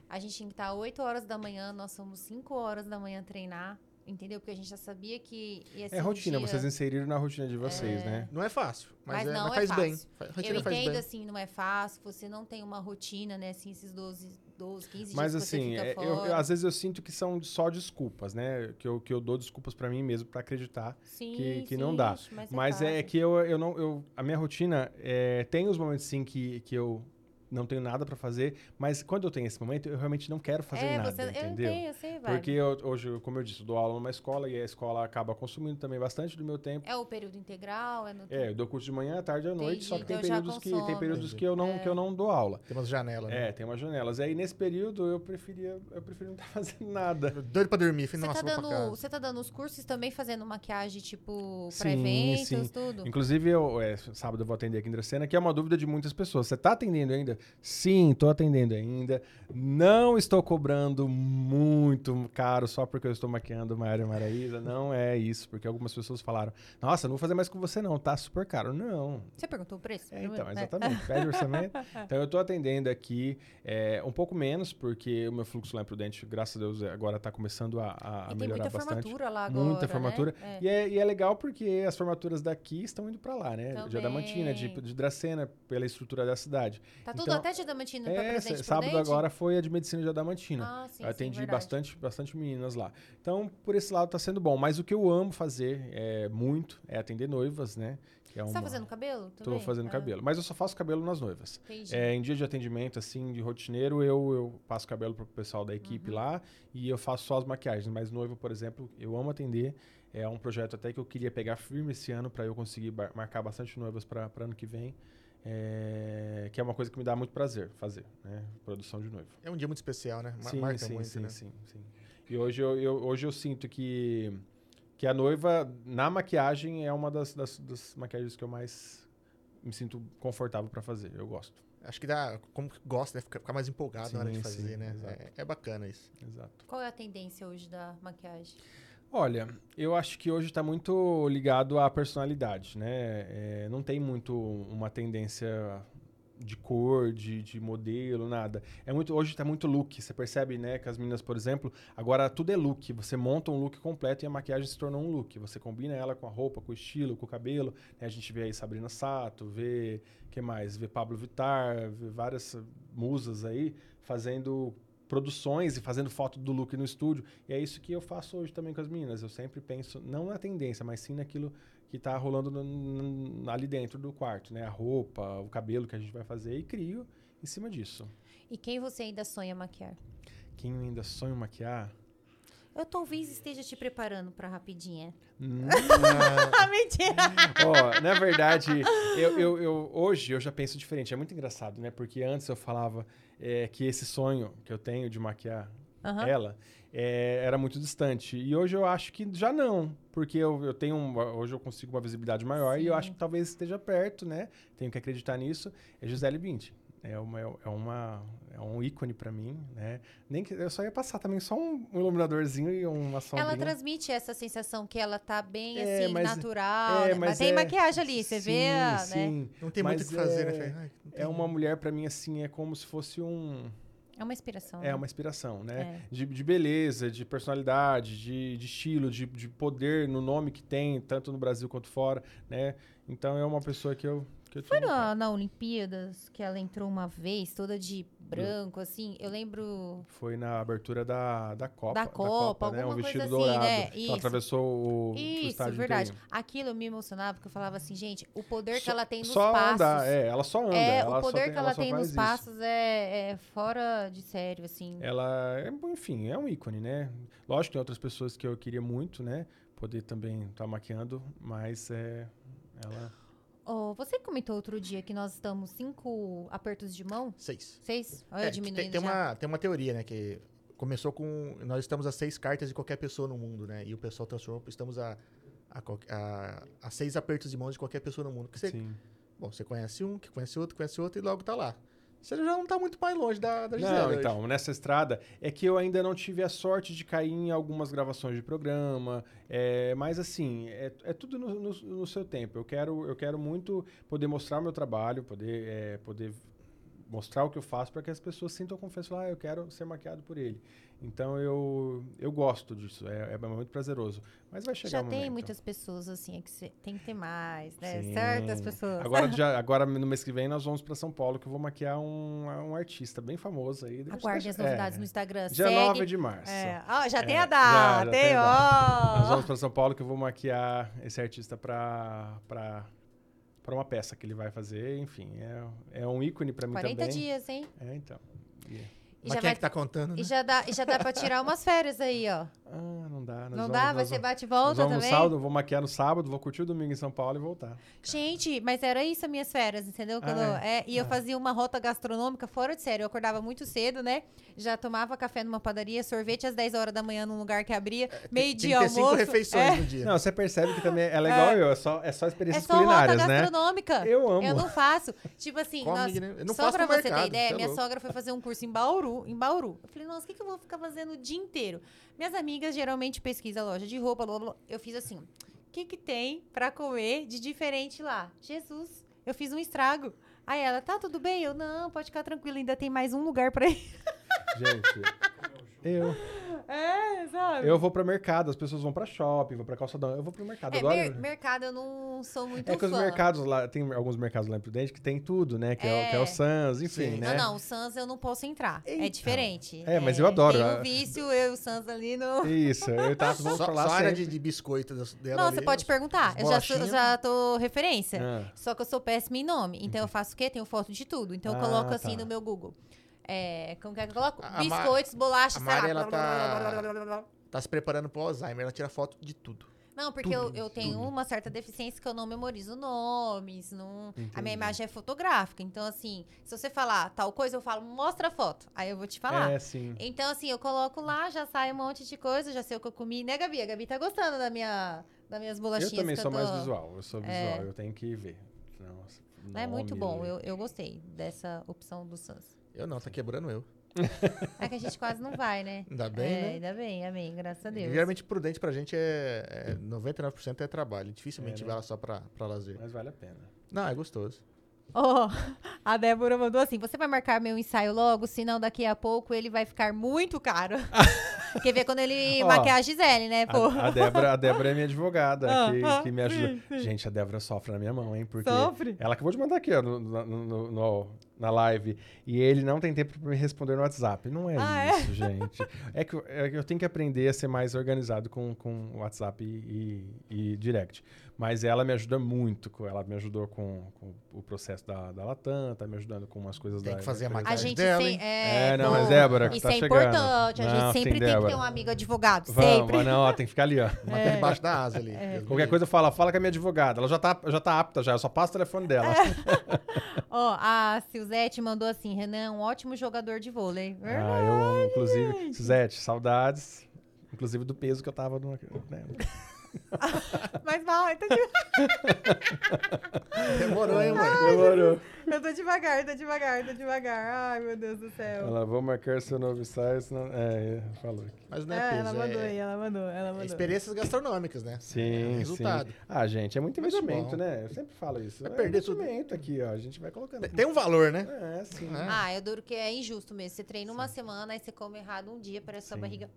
A gente tinha que estar 8 horas da manhã, nós fomos 5 horas da manhã treinar, entendeu? Porque a gente já sabia que ia ser É rotina, dia- vocês inseriram na rotina de vocês, né? Não é fácil, mas, Mas é- não mas é faz bem. fácil. Fa- Eu faz entendo, bem. assim, não é fácil, você não tem uma rotina, né? Assim, esses 12, 12 15 Mas dias que assim, você é, fica eu- fora. eu- às vezes eu sinto que são só desculpas, né? Que eu, que eu dou desculpas pra mim mesmo pra acreditar. sim, que- que sim, não dá. Mas, Mas é, fácil. que eu, eu não. Eu, a minha rotina é, tem os momentos sim que, que eu não tenho nada pra fazer, mas quando eu tenho esse momento, eu realmente não quero fazer é, nada, você, eu entendeu? entendo, eu sei, vai. Porque eu- hoje, como eu disse, eu dou aula numa escola e a escola acaba consumindo também bastante do meu tempo. É o período integral, é no É, eu dou curso de manhã, à tarde e à noite, só que Entendi, tem então períodos que tem períodos Entendi. que eu não que eu não dou aula. Tem umas janelas, né? É, tem umas janelas. E aí nesse período eu preferia eu prefiro não estar fazendo nada. Doido pra dormir. Falei, nossa, tá, dando, casa. você tá dando os cursos também fazendo maquiagem, tipo, Sim, pra eventos, sim. tudo? Inclusive, eu, é, sábado eu vou atender aqui em Dracena, que é uma dúvida de muitas pessoas. Você está atendendo ainda? Sim, estou atendendo ainda. Não estou cobrando muito caro só porque eu estou maquiando Maria Maraísa. Não é isso, porque algumas pessoas falaram: Nossa, não vou fazer mais com você, não, tá super caro. Não. Você perguntou o preço? É, então, né? exatamente. Pede orçamento. Então, eu estou atendendo aqui é, um pouco menos, porque o meu fluxo lá em Prudente, graças a Deus, agora está começando a, a tem melhorar muita bastante. formatura lá agora, Muita né? formatura. É. E, é, e é legal porque as formaturas daqui estão indo para lá, né? De Também. Adamantina, de, de Dracena, pela estrutura da cidade. Tá tudo Então, até de Adamantina É, Presidente sábado Prudente? agora foi a de medicina de Adamantina. Ah, sim, eu atendi sim, bastante, bastante meninas lá. Então, por esse lado tá sendo bom. Mas o que eu amo fazer é muito é atender noivas, né? Que é Você tá uma- fazendo cabelo Tô também? fazendo Ah, cabelo. Mas eu só faço cabelo nas noivas. Entendi. É, em dia de atendimento, assim, de rotineiro, eu, eu passo cabelo pro pessoal da Uhum. equipe lá e eu faço só as maquiagens. Mas noivo, por exemplo, eu amo atender. É um projeto até que eu queria pegar firme esse ano para eu conseguir marcar bastante noivas para ano que vem. É, que é uma coisa que me dá muito prazer fazer, né? Produção de noivo. É um dia muito especial, né? Ma- Sim, Marca sim, muito, sim, né? sim, sim. E hoje eu, eu- hoje eu sinto que, que a noiva, na maquiagem, é uma das, das, das maquiagens que eu mais me sinto confortável para fazer. Eu gosto. Acho que dá, como que gosta, né? Ficar mais empolgado na hora de Sim, fazer, sim, né? É, é bacana isso. Exato. Qual é a tendência hoje da maquiagem? Olha, eu acho que hoje está muito ligado à personalidade, né? É, não tem muito uma tendência de cor, de, de modelo, nada. É muito, hoje está muito look. Você percebe, né, que as meninas, por exemplo, agora tudo é look. Você monta um look completo e a maquiagem se tornou um look. Você combina ela com a roupa, com o estilo, com o cabelo. né? A gente vê aí Sabrina Sato, vê que mais? Vê Pablo Vittar, vê várias musas aí fazendo produções e fazendo foto do look no estúdio. E é isso que eu faço hoje também com as meninas. Eu sempre penso, não na tendência, mas sim naquilo que tá rolando no- no- ali dentro do quarto, né? A roupa, o cabelo que a gente vai fazer e crio em cima disso. E quem você ainda sonha maquiar? Quem ainda sonha maquiar? Eu talvez esteja te preparando pra rapidinha. Hum, Ah, mentira! Ó, na verdade, eu, eu- eu- hoje eu já penso diferente. É muito engraçado, né? Porque antes eu falava é, que esse sonho que eu tenho de maquiar Aham. ela é, era muito distante. E hoje eu acho que já não, porque eu, eu tenho um- hoje eu consigo uma visibilidade maior e eu Sim. acho que talvez esteja perto, né? Tenho que acreditar nisso. É Gisele Bündchen. É uma, é uma é um ícone pra mim, né? Nem que eu só ia passar também só um, um iluminadorzinho e uma sombrinha. Ela transmite essa sensação que ela tá bem, É, assim, mas- natural. é, né? Mas, mas tem é- maquiagem ali, você sim, vê, né? sim. Não tem Mas muito o que fazer, né? é-? Ai, É uma mulher pra mim assim, é como se fosse um É uma inspiração. É né? uma inspiração, né? É. De, de beleza, de personalidade, de, de estilo, de, de poder no nome que tem, tanto no Brasil quanto fora, né? Então é uma pessoa que eu. Que Foi na, na Olimpíadas que ela entrou uma vez, toda de branco, assim. Eu lembro. Foi na abertura da, da Copa. Da Copa, né? Um vestido coisa assim, dourado. né? que Isso. Ela atravessou o, o Isso, estádio verdade. inteirinho. Aquilo me emocionava, porque eu falava assim, gente, o poder que Só- ela tem nos só passos. anda, é, ela só anda. É, ela o poder tem- que ela só tem nos isso. passos é, é fora de sério, assim. Ela, é, enfim, é um ícone, né? Lógico que tem outras pessoas que eu queria muito, né? Poder também estar maquiando, mas é, ela... Oh, você comentou outro dia que nós estamos cinco apertos de mão? Seis. Seis? Olha, É, diminuindo tem, tem já. uma, tem uma teoria, né? Que começou com. Nós estamos a seis cartas de qualquer pessoa no mundo, né? E o pessoal transformou. Estamos a, a, a- a seis apertos de mão de qualquer pessoa no mundo. Que você, Sim. bom, você conhece um, que conhece outro, conhece outro e logo tá lá. Você já não tá muito mais longe da, da Gisele. Não, hoje. então, nessa estrada é que eu ainda não tive a sorte de cair em algumas gravações de programa, é, mas assim, é, é tudo no, no- no seu tempo. Eu quero, eu quero muito poder mostrar o meu trabalho, poder, é, poder mostrar o que eu faço para que as pessoas sintam confiança, ah, eu quero ser maquiado por ele. Então eu, eu gosto disso, é, é muito prazeroso. Mas vai chegar Já o momento. tem muitas pessoas, assim, é que cê- tem que ter mais, né? Sim. Certas pessoas. Agora, já, agora, no mês que vem, nós vamos para São Paulo, que eu vou maquiar um, um artista bem famoso aí. Aguarde as É. novidades no Instagram. Dia segue. 9 de março. É. Ah, já É, tem a já- data, já tem, tem ó. Nós vamos para São Paulo que eu vou maquiar esse artista para para para uma peça que ele vai fazer, enfim, é, é um ícone para mim 40 também. dias, hein? É, então. E- E Mas já, quem é vai, que tá contando, né? e, já dá, e já dá pra tirar umas férias aí, ó. Ah, não dá. nós Não vamos- dá? Vai nós ser vamos- bate e volta vamos também? no sábado, vou maquiar no sábado, vou curtir o domingo em São Paulo e voltar. Gente, mas era isso as minhas férias, entendeu? Quando, Ah, é, e eu Ah. fazia uma rota gastronômica fora de sério. Eu acordava muito cedo, né? Já tomava café numa padaria, sorvete às 10 horas da manhã num lugar que abria, É, Tem que meio-dia ter cinco almoço. refeições é, no dia. Não, você percebe que também ela é igual eu, é só, é só é experiências só rota culinárias, né? gastronômica. Eu amo. Eu não faço. Tipo assim, Come, nós- né? Eu não só faço pra você mercado, ter ideia, é minha louco. sogra foi fazer um curso em Bauru, em Bauru. Eu falei, nossa, o que, que eu vou ficar fazendo o dia inteiro? Minhas amigas geralmente pesquisam loja de roupa, blá, blá, blá. Eu fiz assim, o que que tem pra comer de diferente lá? Jesus, eu fiz um estrago. Aí ela, tá tudo bem? Eu, não, pode ficar tranquila, ainda tem mais um lugar pra ir. Gente, eu, É, sabe? eu vou pra mercado, as pessoas vão pra shopping, vão pra calçadão, eu vou pro mercado. É, adoro. mer- mercado eu não sou muito É que os fã. mercados lá, tem alguns mercados lá em Prudente que tem tudo, né? Que é, o- que é o É. Sans, enfim, Sim. né? Não, não, o Sans eu não posso entrar. É Então. diferente. É, mas eu adoro. Tem Ah. um vício, eu e o Sans ali no... Isso, eu o Tato vamos Só, pra lá só área de, de biscoito dela Não, ali, você pode os- perguntar. Eu já, sou, já tô referência. Ah, Só que eu sou péssima em nome. Então eu faço o quê? Tenho foto de tudo. Então eu Ah, coloco assim tá. no meu Google. É, como que é que eu coloco? A- a Ma- Biscoitos, bolachas, sei lá. Ela tá- Tá se preparando pro Alzheimer, ela tira foto de tudo. Não, porque eu, eu tenho uma certa deficiência que eu não memorizo nomes. Não... A minha imagem é fotográfica. Então, assim, se você falar tal coisa, eu falo, mostra a foto. Aí eu vou te falar. É, sim. Então, assim, eu coloco lá, já sai um monte de coisa, já sei o que eu comi. Né, Gabi? A Gabi tá gostando da minha, das minhas bolachinhas. Eu também que sou tô- mais visual, eu sou visual, É. eu tenho que ver. Senão É muito bom. Eu, eu gostei dessa opção do Sans. Eu não, tá quebrando eu. É que a gente quase não vai, né? Ainda bem, é, né? Ainda bem, amém. Graças a Deus. Geralmente prudente pra gente é, é 99% é trabalho. Dificilmente É, né? vai lá só pra, pra lazer. Mas vale a pena. Não, é gostoso. Ó, a Débora mandou assim: você vai marcar meu ensaio logo, senão daqui a pouco ele vai ficar muito caro. Quer ver quando ele Ó, maquiar a Gisele, né, pô? A, a, Débora, a Débora é minha advogada, Ah, que, ah, que me ajuda. sim, sim. Gente, a Débora sofre na minha mão, hein? Porque Sofre? ela acabou de mandar aqui, ó, no, no- no- no- na live. E ele não tem tempo pra me responder no WhatsApp. Não é Ah, é? isso, gente. É que, eu- é que eu tenho que aprender a ser mais organizado com, com o WhatsApp e, e- e direct. Mas ela me ajuda muito. com- Ela me ajudou com, com o processo da, da Latam, tá me ajudando com umas coisas Tem da. que fazer a da- A maquiagem gente dela, tem. É, É, não, mas Débora, Isso tá é chegando. importante. A Não, gente sim, sempre tem que Débora. ter um amigo advogado. Vamos, sempre. não, ó, tem que ficar ali, ó. Mantém debaixo da asa ali. É. Qualquer coisa fala, fala com a minha advogada. Ela já tá, já tá apta já, eu só passo o telefone dela. Ó, a Silzete mandou assim: Renan, um ótimo jogador de vôlei. Ah, eu amo, inclusive. Suzete, saudades. Inclusive do peso que eu tava no. né? Mas tá de- Demorou, hein, mãe? Demorou. eu tô devagar, tô devagar, tô devagar. Ai, meu Deus do céu. Ela, vou marcar seu novo ensaio, senão... É, falou aqui. Mas não é, É, peso, ela mandou é, aí, ela mandou, ela é mandou. experiências gastronômicas, né? Sim, É resultado. sim. Ah, gente, é muito investimento, né? Eu sempre falo isso. Vai é perder tudo. investimento aqui, ó. A gente vai colocando. Tem um valor, né? É, sim. É. Ah, eu duro que é injusto mesmo. Você treina uma semana, aí você come errado um dia, parece que sua Sim. barriga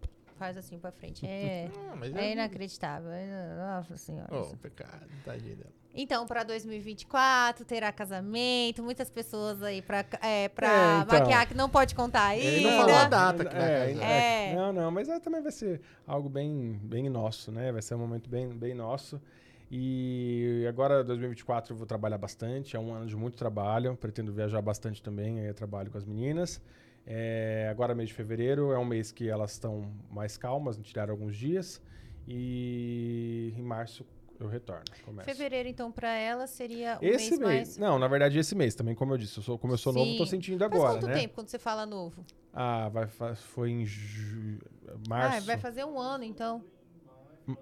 faz assim pra frente. É, Ah, mas é inacreditável. É- Nossa senhora. Oh, pecado, tadinha dela. Então, pra 2024, terá casamento, muitas pessoas aí pra, é, pra É, então. maquiar que não pode contar Ele ainda. não falou a data que vai É. É. Não, não, mas é, também vai ser algo bem, bem nosso, né? Vai ser um momento bem, bem nosso. E agora, 2024, eu vou trabalhar bastante. É um ano de muito trabalho. Pretendo viajar bastante também. Aí eu trabalho com as meninas. É, agora, mês de fevereiro, é um mês que elas estão mais calmas, tiraram alguns dias. E em março eu retorno. Começo. Fevereiro, então, pra ela seria um Esse mês, mês, mais... não, na verdade esse mês também, como eu disse, eu sou, como eu sou novo, tô Sim. sentindo Faz agora, quanto né? tempo quando você fala novo? Ah, vai, foi em ju... março. Ah, vai fazer um ano, então.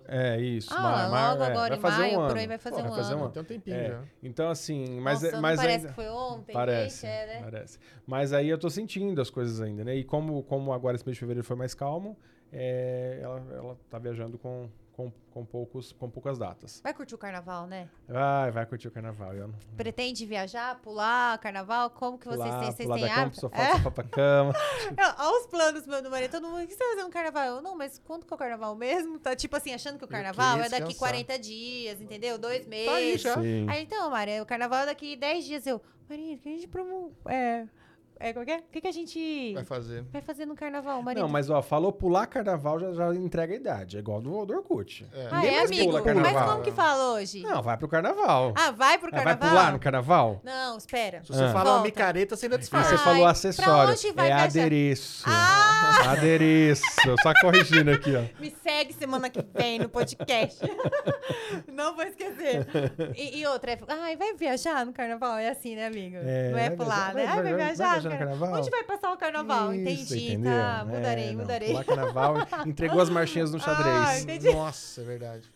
É, isso. Ah, ma- ma- logo é, agora vai em fazer maio, um por ano. aí vai fazer Pô, um vai fazer ano. um ano. Tem um tempinho É, já. Então, assim, mas, Nossa, é- mas parece ainda... que foi ontem, Parece, gente, é, né? parece. Mas aí eu tô sentindo as coisas ainda, né? E como, como agora esse mês de fevereiro foi mais calmo, é, ela, ela tá viajando com, com, com, poucos, com poucas datas. Vai curtir o carnaval, né? Vai, vai curtir o carnaval. Eu não... Pretende viajar, pular, carnaval? Como que vocês pular, têm? Vocês pular têm da cama, hábito? sofá, É? sofá pra cama. Olha os planos meu do marido. Todo mundo, o que você vai fazer no carnaval? Eu, não, mas quando que é o carnaval mesmo? Tá tipo assim, achando que o carnaval é daqui descansar. 40 dias, entendeu? Dois Tá aí meses. já. Sim. Aí então, Maria, o carnaval é daqui 10 dias. Eu, Maria, o que a gente promo... É, é, como é que é? O que, que a gente Vai fazer. vai fazer no carnaval, marido? Não, mas ó, falou pular carnaval já, já entrega a idade. É igual do, do Orkut. É. Ah, Ninguém é, mais amigo? pula Mas carnaval. como que fala hoje? Não, vai pro carnaval. Ah, vai pro Ah, vai carnaval? pular no carnaval? Não, espera. Se você Ah. fala uma Volta. micareta, você ainda disfarça. você Ai, falou pra acessório. onde vai é viajar? adereço. Ah! Adereço. Só corrigindo aqui, ó. Me segue semana que vem no podcast. Não vou esquecer. E, e outra, é, ai, vai viajar no carnaval? É assim, né, amigo? É, Não é vai pular, viajar- né? vai- Ai, vai, vai- vai viajar, viajar no cara. carnaval? Onde vai passar o carnaval? Isso, entendi, entendeu? tá. É, Mudarei, não, mudarei. Carnaval, entregou as marchinhas no xadrez. Ah, entendi. Nossa, é verdade.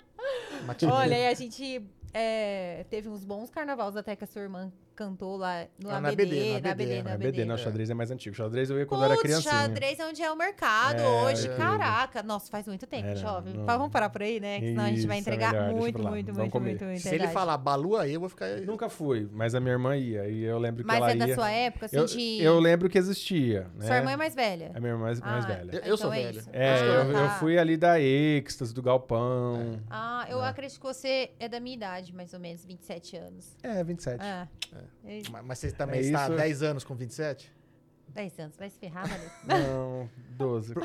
Olha, a gente é, teve uns bons carnavais até que a sua irmã cantou lá no Ah, na ABD, BD, na na ABD, BD, na É, ABD. BD, não, xadrez é mais antigo. Xadrez eu ia quando eu era Putz, criancinha. xadrez é onde é o mercado É, hoje. é. Caraca, nossa, faz muito tempo, Era, jovem. não. Vamos parar por aí, né? Que senão a gente vai Isso, é entregar melhor, deixa muito, muito, Vamos muito, comer. muito, muito. Se ele falar Balu aí, eu vou ficar. Nunca fui, mas a minha irmã ia. E eu lembro que Mas ela é da ia. sua época, assim, eu, de... eu lembro que existia. Né? Sua irmã é mais velha. A minha irmã é mais, Ah, velha. Eu- eu sou então é velho. isso. É, Ah, eu, eu tá. fui ali da Êxtase, do Galpão. Ah, eu É. acredito que você é da minha idade, mais ou menos, 27 anos. É, 27. Ah, é. Mas mas você também É está há isso. 10 anos com 27? 10 anos, vai se ferrar, Maria. Não, 12.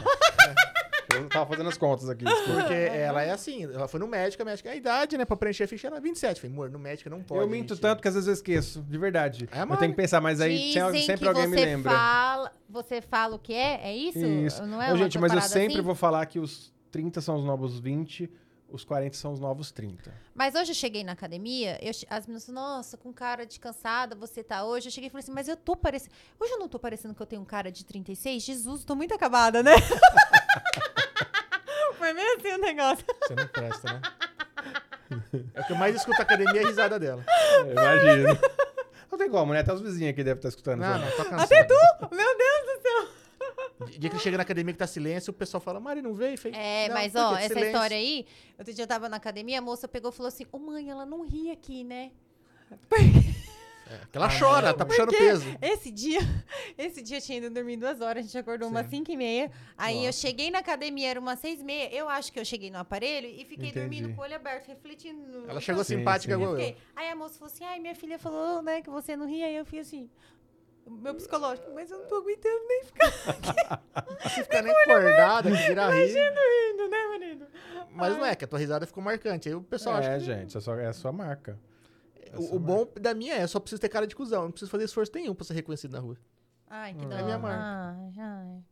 Eu tava fazendo as contas aqui. desculpa. Porque ela é assim, ela foi no médico, a médica, a idade, né, pra preencher a ficha era 27. Falei, amor, no médico não pode. Eu minto emitir. tanto que às vezes eu esqueço, de verdade. É, eu tenho que pensar, mas aí Dizem sempre que alguém você me lembra. Fala, você fala o que é? É isso? Isso. Não é Ô, uma gente, mas eu sempre assim? vou falar que os 30 são os novos 20, os 40 são os novos 30. Mas hoje eu cheguei na academia, eu as meninas falaram, nossa, com cara de cansada você tá hoje. Eu cheguei e falei assim, mas eu tô parecendo. Hoje eu não tô parecendo que eu tenho um cara de 36? Jesus, tô muito acabada, né? Foi meio assim o negócio. Você não presta, né? É o que eu mais escuto na academia é a risada dela. É, Imagina. Não tem como, né? Até os vizinhos aqui devem estar escutando. Não, não, tô cansado. Até tu? Meu Deus! Dia que ele chega na academia que tá silêncio, o pessoal fala, Mari, não veio? Falei, É, "Não, mas ó, essa silêncio?" história aí, outro dia eu tava na academia, a moça pegou e falou assim: Ô mãe, ela não ri aqui, né? É, que ela chora, ela tá puxando Porque peso. Esse dia, esse dia eu tinha ido dormir duas horas, a gente acordou umas Sim. 5 e meia. Aí eu Nossa. cheguei na academia, era umas 6 e meia. Eu acho que eu cheguei no aparelho e fiquei Entendi. dormindo com o olho aberto, refletindo. no- Ela chegou Sim, simpática sim. igual Eu eu. fiquei- Aí a moça falou assim: ai, minha filha falou, né, que você não ria. Aí eu fiquei assim. Meu psicológico, mas eu não tô aguentando nem ficar Você fica nem acordada, que vira rir. rindo, né, menino? Mas não é, que a tua risada ficou marcante. Aí o pessoal é, acha que... gente, é, só, é a sua marca. É O, sua o bom da minha é, só preciso ter cara de cuzão. Não preciso fazer esforço nenhum pra ser reconhecido na rua. Ai, que É dó. minha marca. Ai, ai.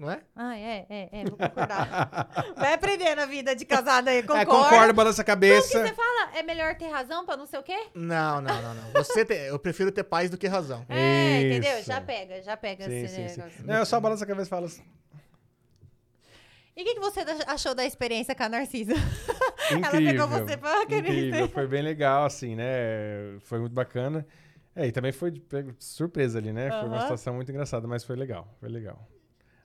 Não é? Ai, é, é, é, vou concordar. Vai aprender na vida de casada aí, concorda. É, concordo, balança a Como que cabeça. você fala? É melhor ter razão pra não sei o quê? Não, não, não, não. Você te- Eu prefiro ter paz do que razão. É, entendeu? Isso. Já pega, já pega Sim, esse sim, sim. negócio. Não, eu só balança a cabeça e falo assim. E o que, que você achou da experiência com a Narcisa? Ela Incrível. pegou você pra querer Incrível, foi bem legal, assim, né? Foi muito bacana. É, e também foi de surpresa ali, né? Foi uma situação muito engraçada, mas foi legal, foi legal.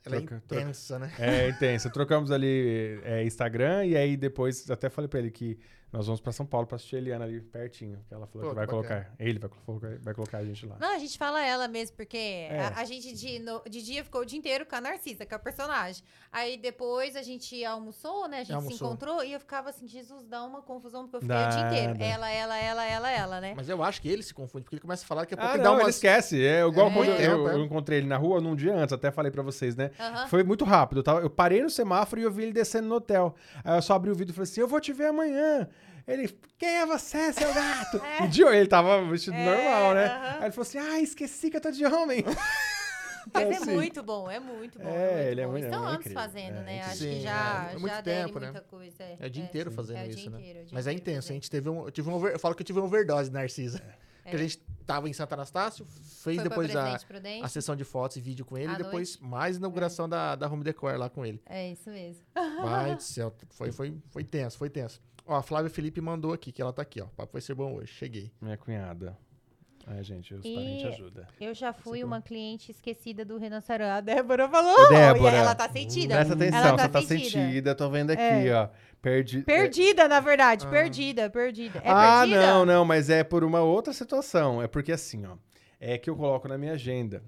Ela é Troca- troca- intensa, né? É intensa. Trocamos ali é, Instagram e aí depois até falei pra ele que nós vamos pra São Paulo pra assistir a Eliana ali pertinho. Que ela falou Pô, que vai bacana. colocar. Ele vai colocar, vai colocar a gente lá. Não, a gente fala ela mesmo, porque É. a, a gente de, no- de dia ficou o dia inteiro com a Narcisa, com a personagem. Aí depois a gente almoçou, né? A gente se Almoçou. encontrou e eu ficava assim, Jesus, dá uma confusão, porque eu fiquei o dia inteiro. dá. Ela, ela, ela, ela, ela, né? Mas eu acho que ele se confunde, porque ele começa a falar que a pouco Ah, ele não, dá ele umas... esquece. É igual É. quando eu, é. eu encontrei ele na rua num dia antes, até falei pra vocês, né? Aham. Foi muito rápido. Eu, tava- eu parei no semáforo e eu vi ele descendo no hotel. Aí eu só abri o vidro e falei assim: Eu vou te ver amanhã. Ele, quem é você, seu gato? E de ele tava vestido É, normal, né? aham. Aí ele falou assim: Ah, esqueci que eu tô de homem. Mas é assim. muito bom, é muito bom. É, muito ele é bom. muito- Estão é anos incrível. fazendo, É, né? Acho sim, que já, é, é muito já tempo, né? muita coisa. É, É o dia inteiro sim. fazendo É isso, dia né? inteiro, o dia Mas é intenso. A gente teve um, eu tive um over- eu falo que eu tive uma overdose, Narcisa. Que a gente tava em Santo Anastácio, fez Foi depois a, a sessão de fotos e vídeo com ele, À e depois mais inauguração da, da Home Decor lá com ele. É isso mesmo. Vai do céu, foi, foi, foi tenso, foi tenso. Ó, a Flávia Felipe mandou aqui, que ela tá aqui, ó. O papo vai ser bom hoje, cheguei. Minha cunhada. Ai, gente, os E- parentes ajudam. Eu já fui Você uma cliente esquecida do Renan Sarão. A Débora falou. Débora, E ela tá sentida. Presta atenção, Ela você tá sentida. sentida. Tô vendo aqui, É. ó. Perdi. Perdida, na verdade. Ah. Perdida, perdida. É ah, perdida? não, não, mas é por uma outra situação. É porque assim, ó, é que eu coloco na minha agenda.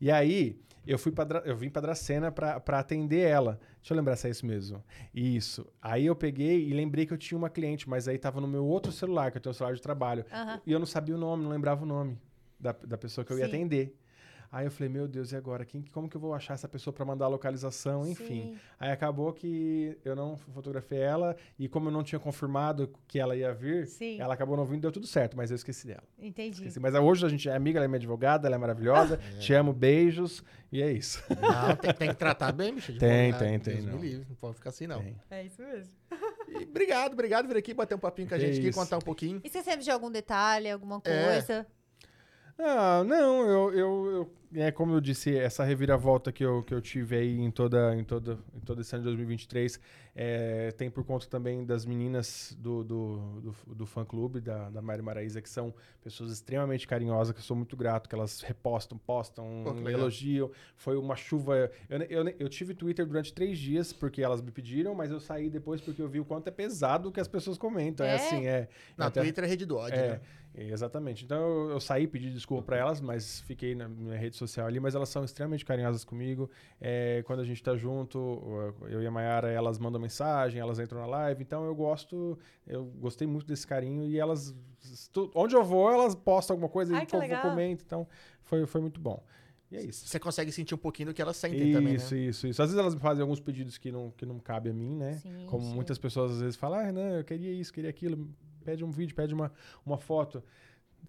E aí, eu fui pra, eu vim pra Dracena pra, pra atender ela. Deixa eu lembrar se é isso mesmo. Isso. Aí eu peguei e lembrei que eu tinha uma cliente, mas aí tava no meu outro celular, que eu tenho um celular de trabalho. E eu não sabia o nome, não lembrava o nome da, da pessoa que eu ia Sim. atender. Aí eu falei, meu Deus, e agora? Quem, como que eu vou achar essa pessoa pra mandar a localização? Enfim. Sim. Aí acabou que eu não fotografei ela e como eu não tinha confirmado que ela ia vir, Sim. ela acabou não vindo, deu tudo certo, mas eu esqueci dela. Entendi. Esqueci. Mas hoje a gente é amiga, ela é minha advogada, ela é maravilhosa, te amo, beijos, e é isso. Não, tem, tem que tratar bem, bicho. de Tem, tem, tem, Deus me não. livre, não pode ficar assim, não. Tem. É isso mesmo. E obrigado, obrigado por vir aqui bater um papinho com a gente aqui, isso. contar um pouquinho. E você sempre de algum detalhe, alguma É. Ah, não, eu, eu, eu- é como eu disse, essa reviravolta que eu, que eu tive aí em toda, em toda, em todo esse ano de 2023 é, tem por conta também das meninas do, do, do, do fã-clube, da, da Mari Maraíza, que são pessoas extremamente carinhosas, que eu sou muito grato, que elas repostam, postam, Pô, elogiam. Foi uma chuva... Eu, eu, eu tive Twitter durante três dias, porque elas me pediram, mas eu saí depois porque eu vi o quanto é pesado o que as pessoas comentam. É, É? assim, é... Na até- Twitter é rede do ódio, é, né? exatamente. Então eu, eu saí, pedi desculpa pra elas, mas fiquei na minha rede social ali, mas elas são extremamente carinhosas comigo. É, quando a gente tá junto, eu e a Mayara, elas mandam mensagem, elas entram na live, então eu gosto, eu gostei muito desse carinho e elas, tu- onde eu vou, elas postam alguma coisa Ai, e que o povo comenta, então foi, foi muito bom. E é isso. Você consegue sentir um pouquinho do que elas sentem também, Isso, né? isso, isso. Às vezes elas me fazem alguns pedidos que não, que não cabe a mim, né? Sim, Como sim. muitas pessoas às vezes falam, ah, não, eu queria isso, queria aquilo, pede um vídeo, pede uma, uma foto.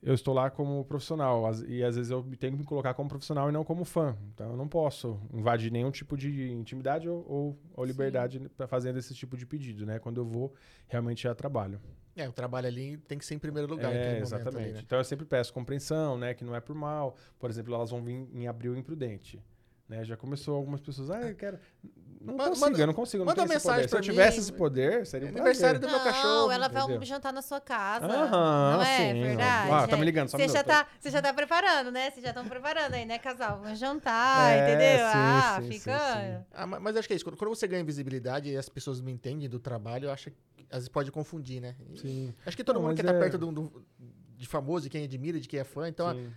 Eu estou lá como profissional e às vezes eu tenho que me colocar como profissional e não como fã. Então eu não posso invadir nenhum tipo de intimidade ou, ou, ou liberdade pra fazendo esse tipo de pedido, né? Quando eu vou realmente a trabalho. É, o trabalho ali tem que ser em primeiro lugar É, exatamente. ali, né? Então eu sempre peço compreensão, né? Que não é por mal. Por exemplo, elas vão vir em abril imprudente. Né? Já começou algumas pessoas, ah, eu quero. Não Manda- consigo, manda- eu não consigo, não manda mensagem. Se eu tivesse mim. esse poder, seria um Aniversário prazer. do meu cachorro, ela vai entendeu? jantar na sua casa. Aham, não é sim, verdade? Ah, tá me ligando, só um Você já minuto. tá, você já tá preparando, né? Vocês já estão preparando aí, né, casal? Vamos jantar, É, entendeu? sim, ah, sim, fica. sim, sim. Ah, ma- mas acho que é isso. Quando, quando você ganha visibilidade e as pessoas não entendem do trabalho, eu acho que às vezes pode confundir, né? Sim. Acho que todo Não, mundo quer estar é- perto de, um- do- de famoso, de quem admira, de quem é fã. Então, sim.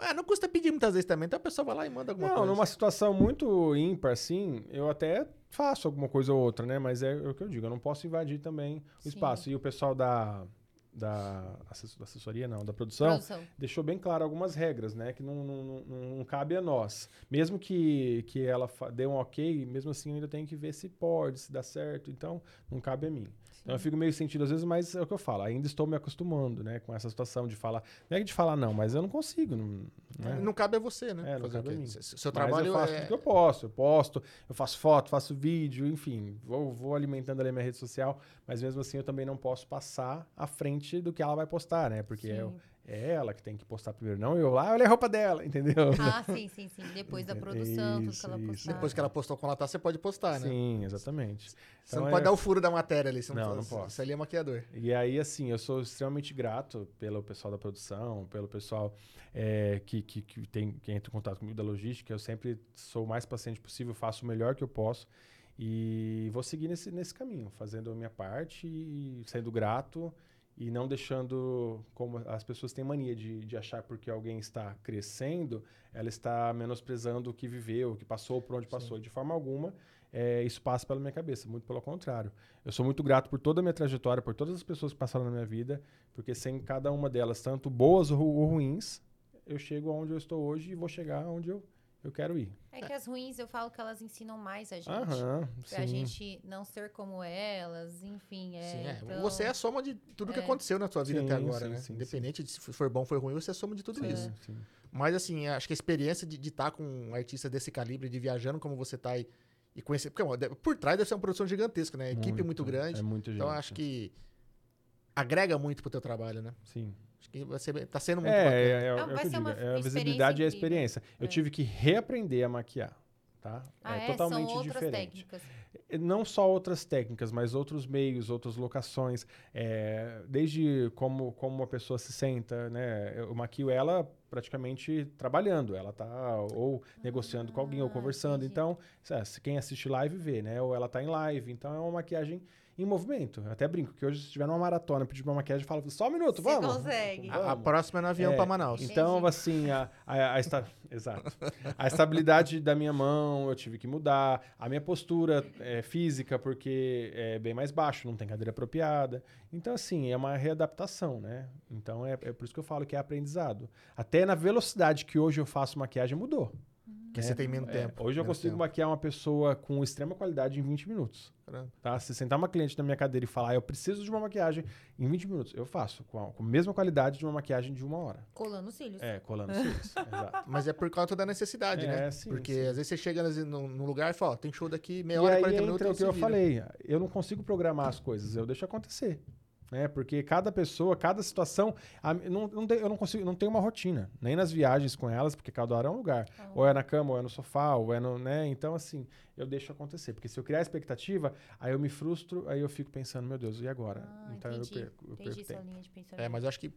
Ah, não custa pedir muitas vezes também. Então a pessoa vai lá e manda alguma Não, coisa. numa situação muito ímpar, assim, eu até faço alguma coisa ou outra, né? Mas é o que eu digo, eu não posso invadir também o Sim. espaço. E o pessoal da, da, assess- da assessoria, não, da produção, Produção. deixou bem claro algumas regras, né? Que não, não, não, não cabe a nós. Mesmo que, que ela dê um ok, mesmo assim eu ainda tenho que ver se pode, se dá certo. Então, não cabe a mim. Então eu fico meio sentido às vezes, mas é o que eu falo. Ainda estou me acostumando, né? Com essa situação de falar. Não é de falar não, mas eu não consigo. Não, né? Não cabe a você, né? É, não Fazer o cabe a mim. Se- Seu Mas trabalho eu faço é... tudo que eu posso. Eu posto, eu faço foto, faço vídeo, enfim. Vou, vou alimentando ali a minha rede social, mas mesmo assim eu também não posso passar à frente do que ela vai postar, né? Porque Sim. É ela que tem que postar primeiro, não eu lá, olha a roupa dela, entendeu? Ah, sim, sim, sim. Depois da produção, tudo que ela Isso, isso. postar. Depois que ela postou com ela tá, você pode postar, né? Sim, exatamente. Você Então não é- pode dar o furo da matéria ali. Você Não, pode- não posso. Isso ali é maquiador. E aí, assim, eu sou extremamente grato pelo pessoal da produção, pelo pessoal é, que, que, que, tem, que entra em contato comigo da logística. Eu sempre sou o mais paciente possível, faço o melhor que eu posso. E vou seguir nesse, nesse caminho, fazendo a minha parte e sendo grato e não deixando, como as pessoas têm mania de, de achar porque alguém está crescendo, ela está menosprezando o que viveu, o que passou, por onde passou. De forma alguma, é, isso passa pela minha cabeça, muito pelo contrário. Eu sou muito grato por toda a minha trajetória, por todas as pessoas que passaram na minha vida, porque sem cada uma delas, tanto boas ou ruins, eu chego aonde eu estou hoje e vou chegar onde eu, eu quero ir. É que as ruins, eu falo que elas ensinam mais a gente. Aham, Pra sim. gente não ser como elas, enfim. É, Sim, é. então- Você é a soma de tudo que É. aconteceu na sua vida Sim, até agora, sim, né? sim, Independente de se for bom ou for ruim, você é a soma de tudo Sim. isso. Sim, sim. Mas, assim, acho que a experiência de estar com um artista desse calibre, de viajando como você tá e, e conhecer. Porque, ó, de- por trás deve ser uma produção gigantesca, né? A equipe muito grande. É muito então, gente. acho que agrega muito pro teu trabalho, né? Sim. Acho que vai ser, tá sendo muito É, bacana. é, é, é Não, o vai que eu ser digo. uma É a experiência visibilidade e a experiência. Eu É. tive que reaprender a maquiar, tá? Ah, é é? totalmente São outras diferente. técnicas. não só outras técnicas, mas outros meios, outras locações, é, desde como, como uma pessoa se senta, né? Eu maquio ela praticamente trabalhando, ela tá ou negociando com alguém ou Ah, conversando, entendi. então, é, se quem assiste live vê, né? Ou ela tá em live, então é uma maquiagem em movimento. Eu até brinco que hoje se tiver numa maratona, pedir uma maquiagem, fala, só um minuto, Você vamos. consegue. A, a Vamos. próxima é no avião É, pra Manaus. Então, Entendi. assim, a, a, a esta- Exato. A estabilidade da minha mão eu tive que mudar. A minha postura é, física, porque é bem mais baixo, não tem cadeira apropriada. Então, assim, é uma readaptação, né? Então, é, é por isso que eu falo que é aprendizado. Até na velocidade que hoje eu faço maquiagem mudou. Porque você tem menos É, tempo. hoje eu menos consigo tempo. maquiar uma pessoa com extrema qualidade em 20 minutos. Caramba. Tá? Se sentar uma cliente na minha cadeira e falar, eu preciso de uma maquiagem em 20 minutos, eu faço, com a, com a mesma qualidade de uma maquiagem de uma hora. Colando os cílios. É, colando cílios. Exato. Mas é por causa da necessidade, É, né? sim, Porque sim. às vezes você chega num, num lugar e fala, ó, tem show daqui meia e hora, aí 40 entra minutos. o que eu vira. falei, eu não consigo programar as coisas, eu deixo acontecer. Né? Porque cada pessoa, cada situação, a- não, não tem- eu não consigo, não tenho uma rotina, nem nas viagens com elas, porque cada hora é um lugar. Ah. Ou é na cama, ou é no sofá, ou é no, né? Então, assim, eu deixo acontecer. Porque se eu criar expectativa, aí eu me frustro, aí eu fico pensando, meu Deus, e agora? Ah, então entendi. eu perco, eu Entendi perco tempo. linha de pensamento. É, mas eu acho que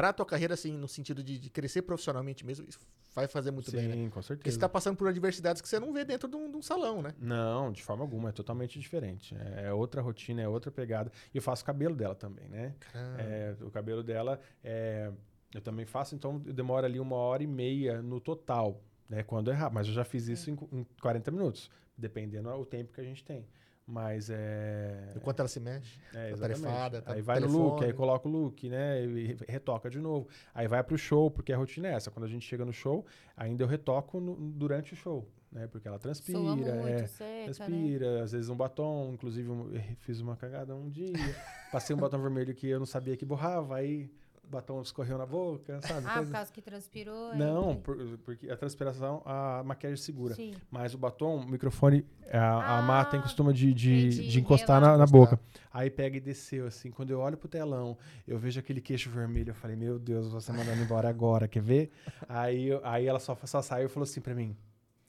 pra tua carreira, assim, no sentido de, de crescer profissionalmente mesmo, isso vai fazer muito Sim, bem, né? com Porque certeza. você tá passando por adversidades que você não vê dentro de um, de um salão, né? Não, de forma alguma, é totalmente diferente. É outra rotina, é outra pegada. E eu faço o cabelo dela também, né? É, o cabelo dela, é, eu também faço, então demora ali uma hora e meia no total, né? Quando errar. Mas eu já fiz isso em, cu- em 40 minutos, dependendo do tempo que a gente tem. Mas é. Enquanto ela se mexe. É, tá tarefada, tá aí vai no look, aí telefone. coloca o look, né? E re- retoca de novo. Aí vai pro show, porque a rotina é essa. Quando a gente chega no show, ainda eu retoco no- durante o show, né? Porque ela transpira, muito, é, seca, né? transpira, às vezes um batom, inclusive um- eu fiz uma cagada um dia, passei um batom vermelho que eu não sabia que borrava, aí batom escorreu na boca, sabe? Ah, por causa que transpirou. aí- Não, por- porque a transpiração, a maquiagem segura. Sim. Mas o batom, o microfone, a, a Má tem Ah, costume de, de, entendi, de encostar na, na boca. Aí pega e desceu, assim. Quando eu olho pro telão, eu vejo aquele queixo vermelho. Eu falei, meu Deus, você mandando embora agora, quer ver? aí, aí ela só, só saiu e falou assim pra mim: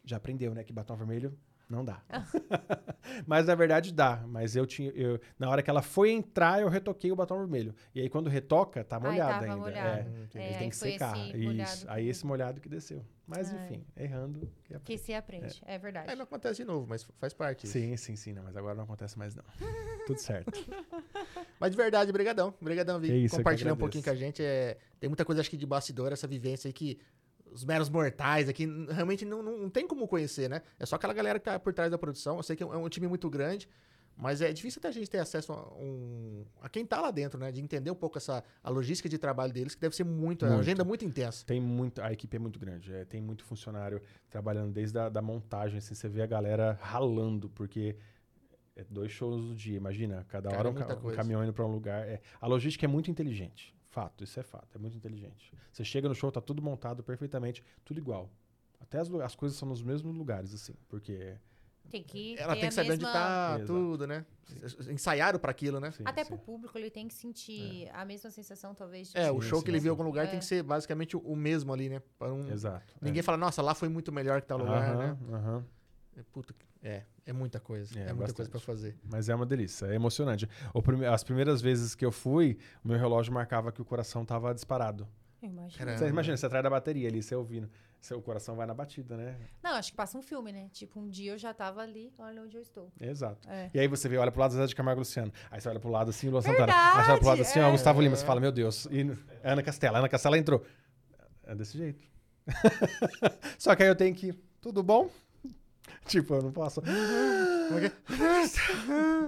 já aprendeu, né? Que batom vermelho não dá. mas na verdade dá. Mas eu tinha. Eu, na hora que ela foi entrar, eu retoquei o batom vermelho. E aí quando retoca, tá Ai, molhado ainda. molhado. É. Hum. É, Ele tem que secar. Isso. Aí esse molhado que desceu. Mas Ai. enfim, errando. que aprende. Que se aprende, é, verdade. Aí não acontece de novo, mas faz parte. isso. Sim, sim, sim. Não, mas agora não acontece mais, não. Tudo certo. Mas de verdade, brigadão. Brigadão, Vi. isso, Compartilhar um pouquinho com a gente. É... Tem muita coisa, acho que, de bastidor, essa vivência aí que os meros mortais aqui realmente não, não, não tem como conhecer, né? É só aquela galera que tá por trás da produção. Eu sei que é um, é um time muito grande, mas é difícil até a gente ter acesso a, um, a quem tá lá dentro, né? De entender um pouco essa a logística de trabalho deles, que deve ser muito, é uma Muito. agenda muito intensa. Tem muito, a equipe é muito grande, é, tem muito funcionário trabalhando desde a da montagem, assim, você vê a galera ralando, porque é dois shows do dia, imagina, cada Cara, hora é um, ca- muita um caminhão indo pra um lugar. é. a logística é muito inteligente, fato, isso é fato, é muito inteligente. Você chega no show, tá tudo montado perfeitamente, tudo igual. Até as, as coisas são nos mesmos lugares, assim, porque... Tem que Ela tem que saber mesma... onde tá tudo, né? Ensaiaram pra aquilo, né? sim, Até sim. pro público, ele tem que sentir a mesma sensação, talvez. de- É, o Sim, show sim, que ele viu em sim. algum lugar É. tem que ser basicamente o, mesmo ali, né? Para um, Exato. Ninguém fala, nossa, lá foi muito melhor que tal lugar, né? Aham, aham. É, Puta, que- é, é muita coisa. É, É, muita coisa pra fazer. Mas é uma delícia, é emocionante. O prime- as primeiras vezes que eu fui, o meu relógio marcava que o coração tava disparado. Caramba. Você imagina, você atrás da bateria ali, você ouvindo. Seu coração vai na batida, né? Não, acho que passa um filme, né? Tipo, um dia eu já tava ali, olha onde eu estou. Exato. É. E aí você vê, olha pro lado Zé de Camargo Luciano. Aí você olha pro lado assim, o Lua Santana. Aí você olha pro lado assim, ó, é. Gustavo Lima. Você fala, meu Deus. E Ana Castela. Ana Castela entrou. É desse jeito. Só que aí eu tenho que. Tudo bom? Tipo, eu não posso. Como é que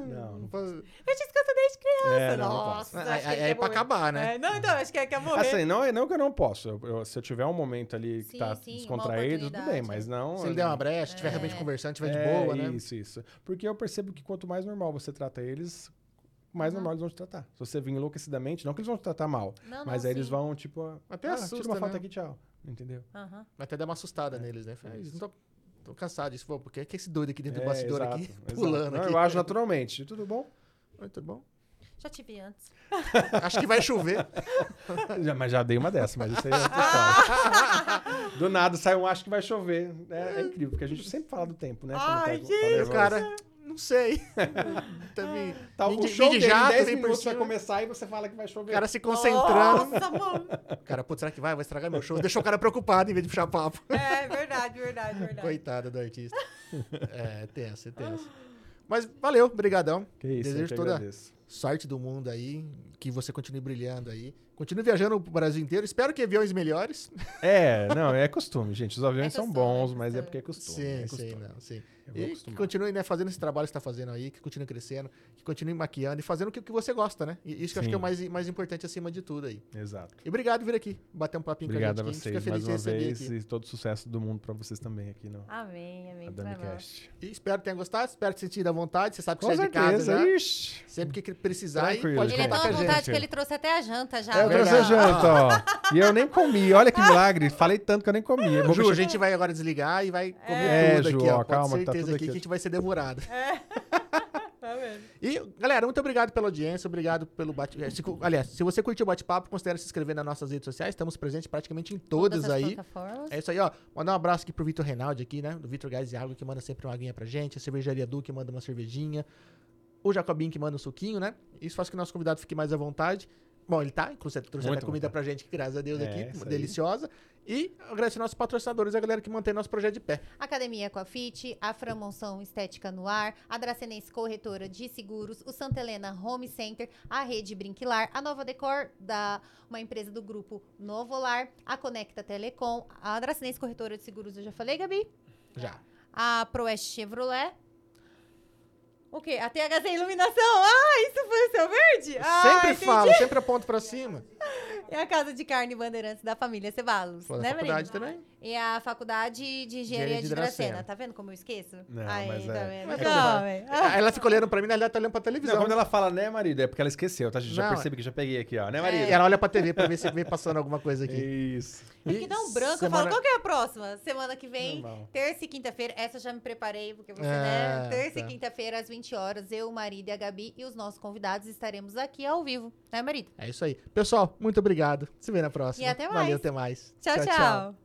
Não, não posso? Eu te escuto desde criança. É, não, não posso. Nossa, que aí ele é quer pra acabar, né? É, não, então, acho que ele quer morrer. Assim, não é não que eu não posso. Eu- eu- se eu tiver um momento ali que Sim, tá sim, descontraído, tudo bem, mas não. Se ele der uma brecha, estiver realmente É. conversando, estiver de É, boa, né? Isso, isso. Porque eu percebo que quanto mais normal você trata eles, mais Uhum. normal eles vão te tratar. Se você vir enlouquecidamente, não que eles vão te tratar mal, Não, mas não, aí eles vão, tipo, Até ah, assusta, tira uma foto né? aqui, tchau. Entendeu? Vai até dar uma assustada neles, né? "Ah, Não tô, tô cansado disso. Pô, porque é que esse doido aqui dentro do É, bastidor exato, aqui, exato. pulando Não, aqui. Eu acho naturalmente. Tudo bom? Oi, tudo bom? Já tive antes. Acho que vai chover. Já- mas já dei uma dessa, mas isso aí é outra história. Do nada sai um acho que vai chover. É, é incrível, porque a gente sempre fala do tempo, né? Ai, tá, gente, tá o cara, não sei. Também. Tá, Vim o show de dele, jato, 10 vem por minutos vai começar e você fala que vai O chover. cara se concentrando. Nossa, mano. O cara, putz, será que vai? Vai estragar meu show? Deixou o cara preocupado em vez de puxar papo. É, verdade, verdade, verdade. Coitada do artista. É, tenso, é tenso. Mas valeu, brigadão. Que isso, eu Desejo que toda- agradeço. Sorte do mundo aí, que você continue brilhando aí. Continue viajando pro Brasil inteiro. Espero que aviões melhores. É, não, é costume, gente. Os aviões É são costume, bons, é mas é costume. porque é costume. sim, é sim, costume. não, sim. Eu vou E que continue, né, fazendo esse trabalho que você tá fazendo aí, que continue crescendo, que continue maquiando e fazendo o que, que você gosta, né? E isso que eu acho que é o Sim. mais, mais importante acima de tudo aí. Exato. E obrigado por vir aqui, bater um papinho Obrigado com a gente. aqui. A vocês fica feliz mais de uma receber vez aqui. e todo sucesso do mundo pra vocês também aqui no Amém, amém. pra nós. AdamiCast. E espero que tenham gostado, espero que sentido à vontade. Você sabe que Com você é de casa já. ixi. Sempre que precisar, Tranquilo, pode Ele é contar tão com à a vontade gente. que ele trouxe até a janta já. É, viu? Trouxe verdade. janta, ó. E eu nem comi, olha que milagre. Falei tanto que eu nem comi. Eu Ju, a gente vai agora desligar e vai comer É, tudo Ju, aqui, ó. Pode calma, tá certeza tudo aqui aqui. que a gente vai ser devorado. Tá vendo? E, galera, muito obrigado pela audiência, obrigado pelo bate... eh, se Aliás, se você curtiu o bate-papo, considere se inscrever nas nossas redes sociais. Estamos presentes praticamente em todas, as aí. É isso aí, ó. Mandar um abraço aqui pro Vitor Reinaldi aqui, né? Do Vitor Gás e Água, que manda sempre uma aguinha pra gente. A Cervejaria Du, que manda uma cervejinha. O Jacobinho, que manda um suquinho, né? Isso faz com que o nosso convidado fique mais à vontade. Bom, ele tá, inclusive trouxe Muito até comida vontade. pra gente, que graças a Deus É, aqui, deliciosa. E agradecer nossos patrocinadores, a galera que mantém nosso projeto de pé. Academia Coafit, a Framonção Estética no Ar, a Dracenense Corretora de Seguros, o Santa Helena Home Center, a Rede Brinquilar, a Nova Decor, da uma empresa do grupo Novolar, a Conecta Telecom, a Dracenense Corretora de Seguros, eu já falei, Gabi? Já. A Proeste Chevrolet. O quê? A THZ Iluminação. Ah, isso foi o seu verde? Ah, sempre entendi. falo, sempre aponto pra cima. É a Casa de Carne Bandeirantes da família Cebalos, Foi na né, faculdade Marina? também. E a Faculdade de Engenharia de de Dracena. Dracena. Tá vendo como eu esqueço? Não, Aí, mas tá é- vendo? Mas é. Aí ela fica olhando pra mim, na realidade tá olhando pra televisão. Não, quando ela fala, né, marido? É porque ela esqueceu, tá? Já Não, percebi que já peguei aqui, ó. Né, É. marido? E ela olha pra TV pra ver se vem passando alguma coisa aqui. Isso. É que dá um branco, semana- eu falo, qual que é a próxima? Semana que vem, Normal. terça e quinta-feira. Essa eu já me preparei, porque você, Ah, né? Terça tá. e quinta-feira, às 20 horas, eu, o marido e a Gabi e os nossos convidados estaremos aqui ao vivo, né, marido? É isso aí. Pessoal, muito obrigado. Se vê na próxima. E até Valeu, mais. até mais. tchau. tchau.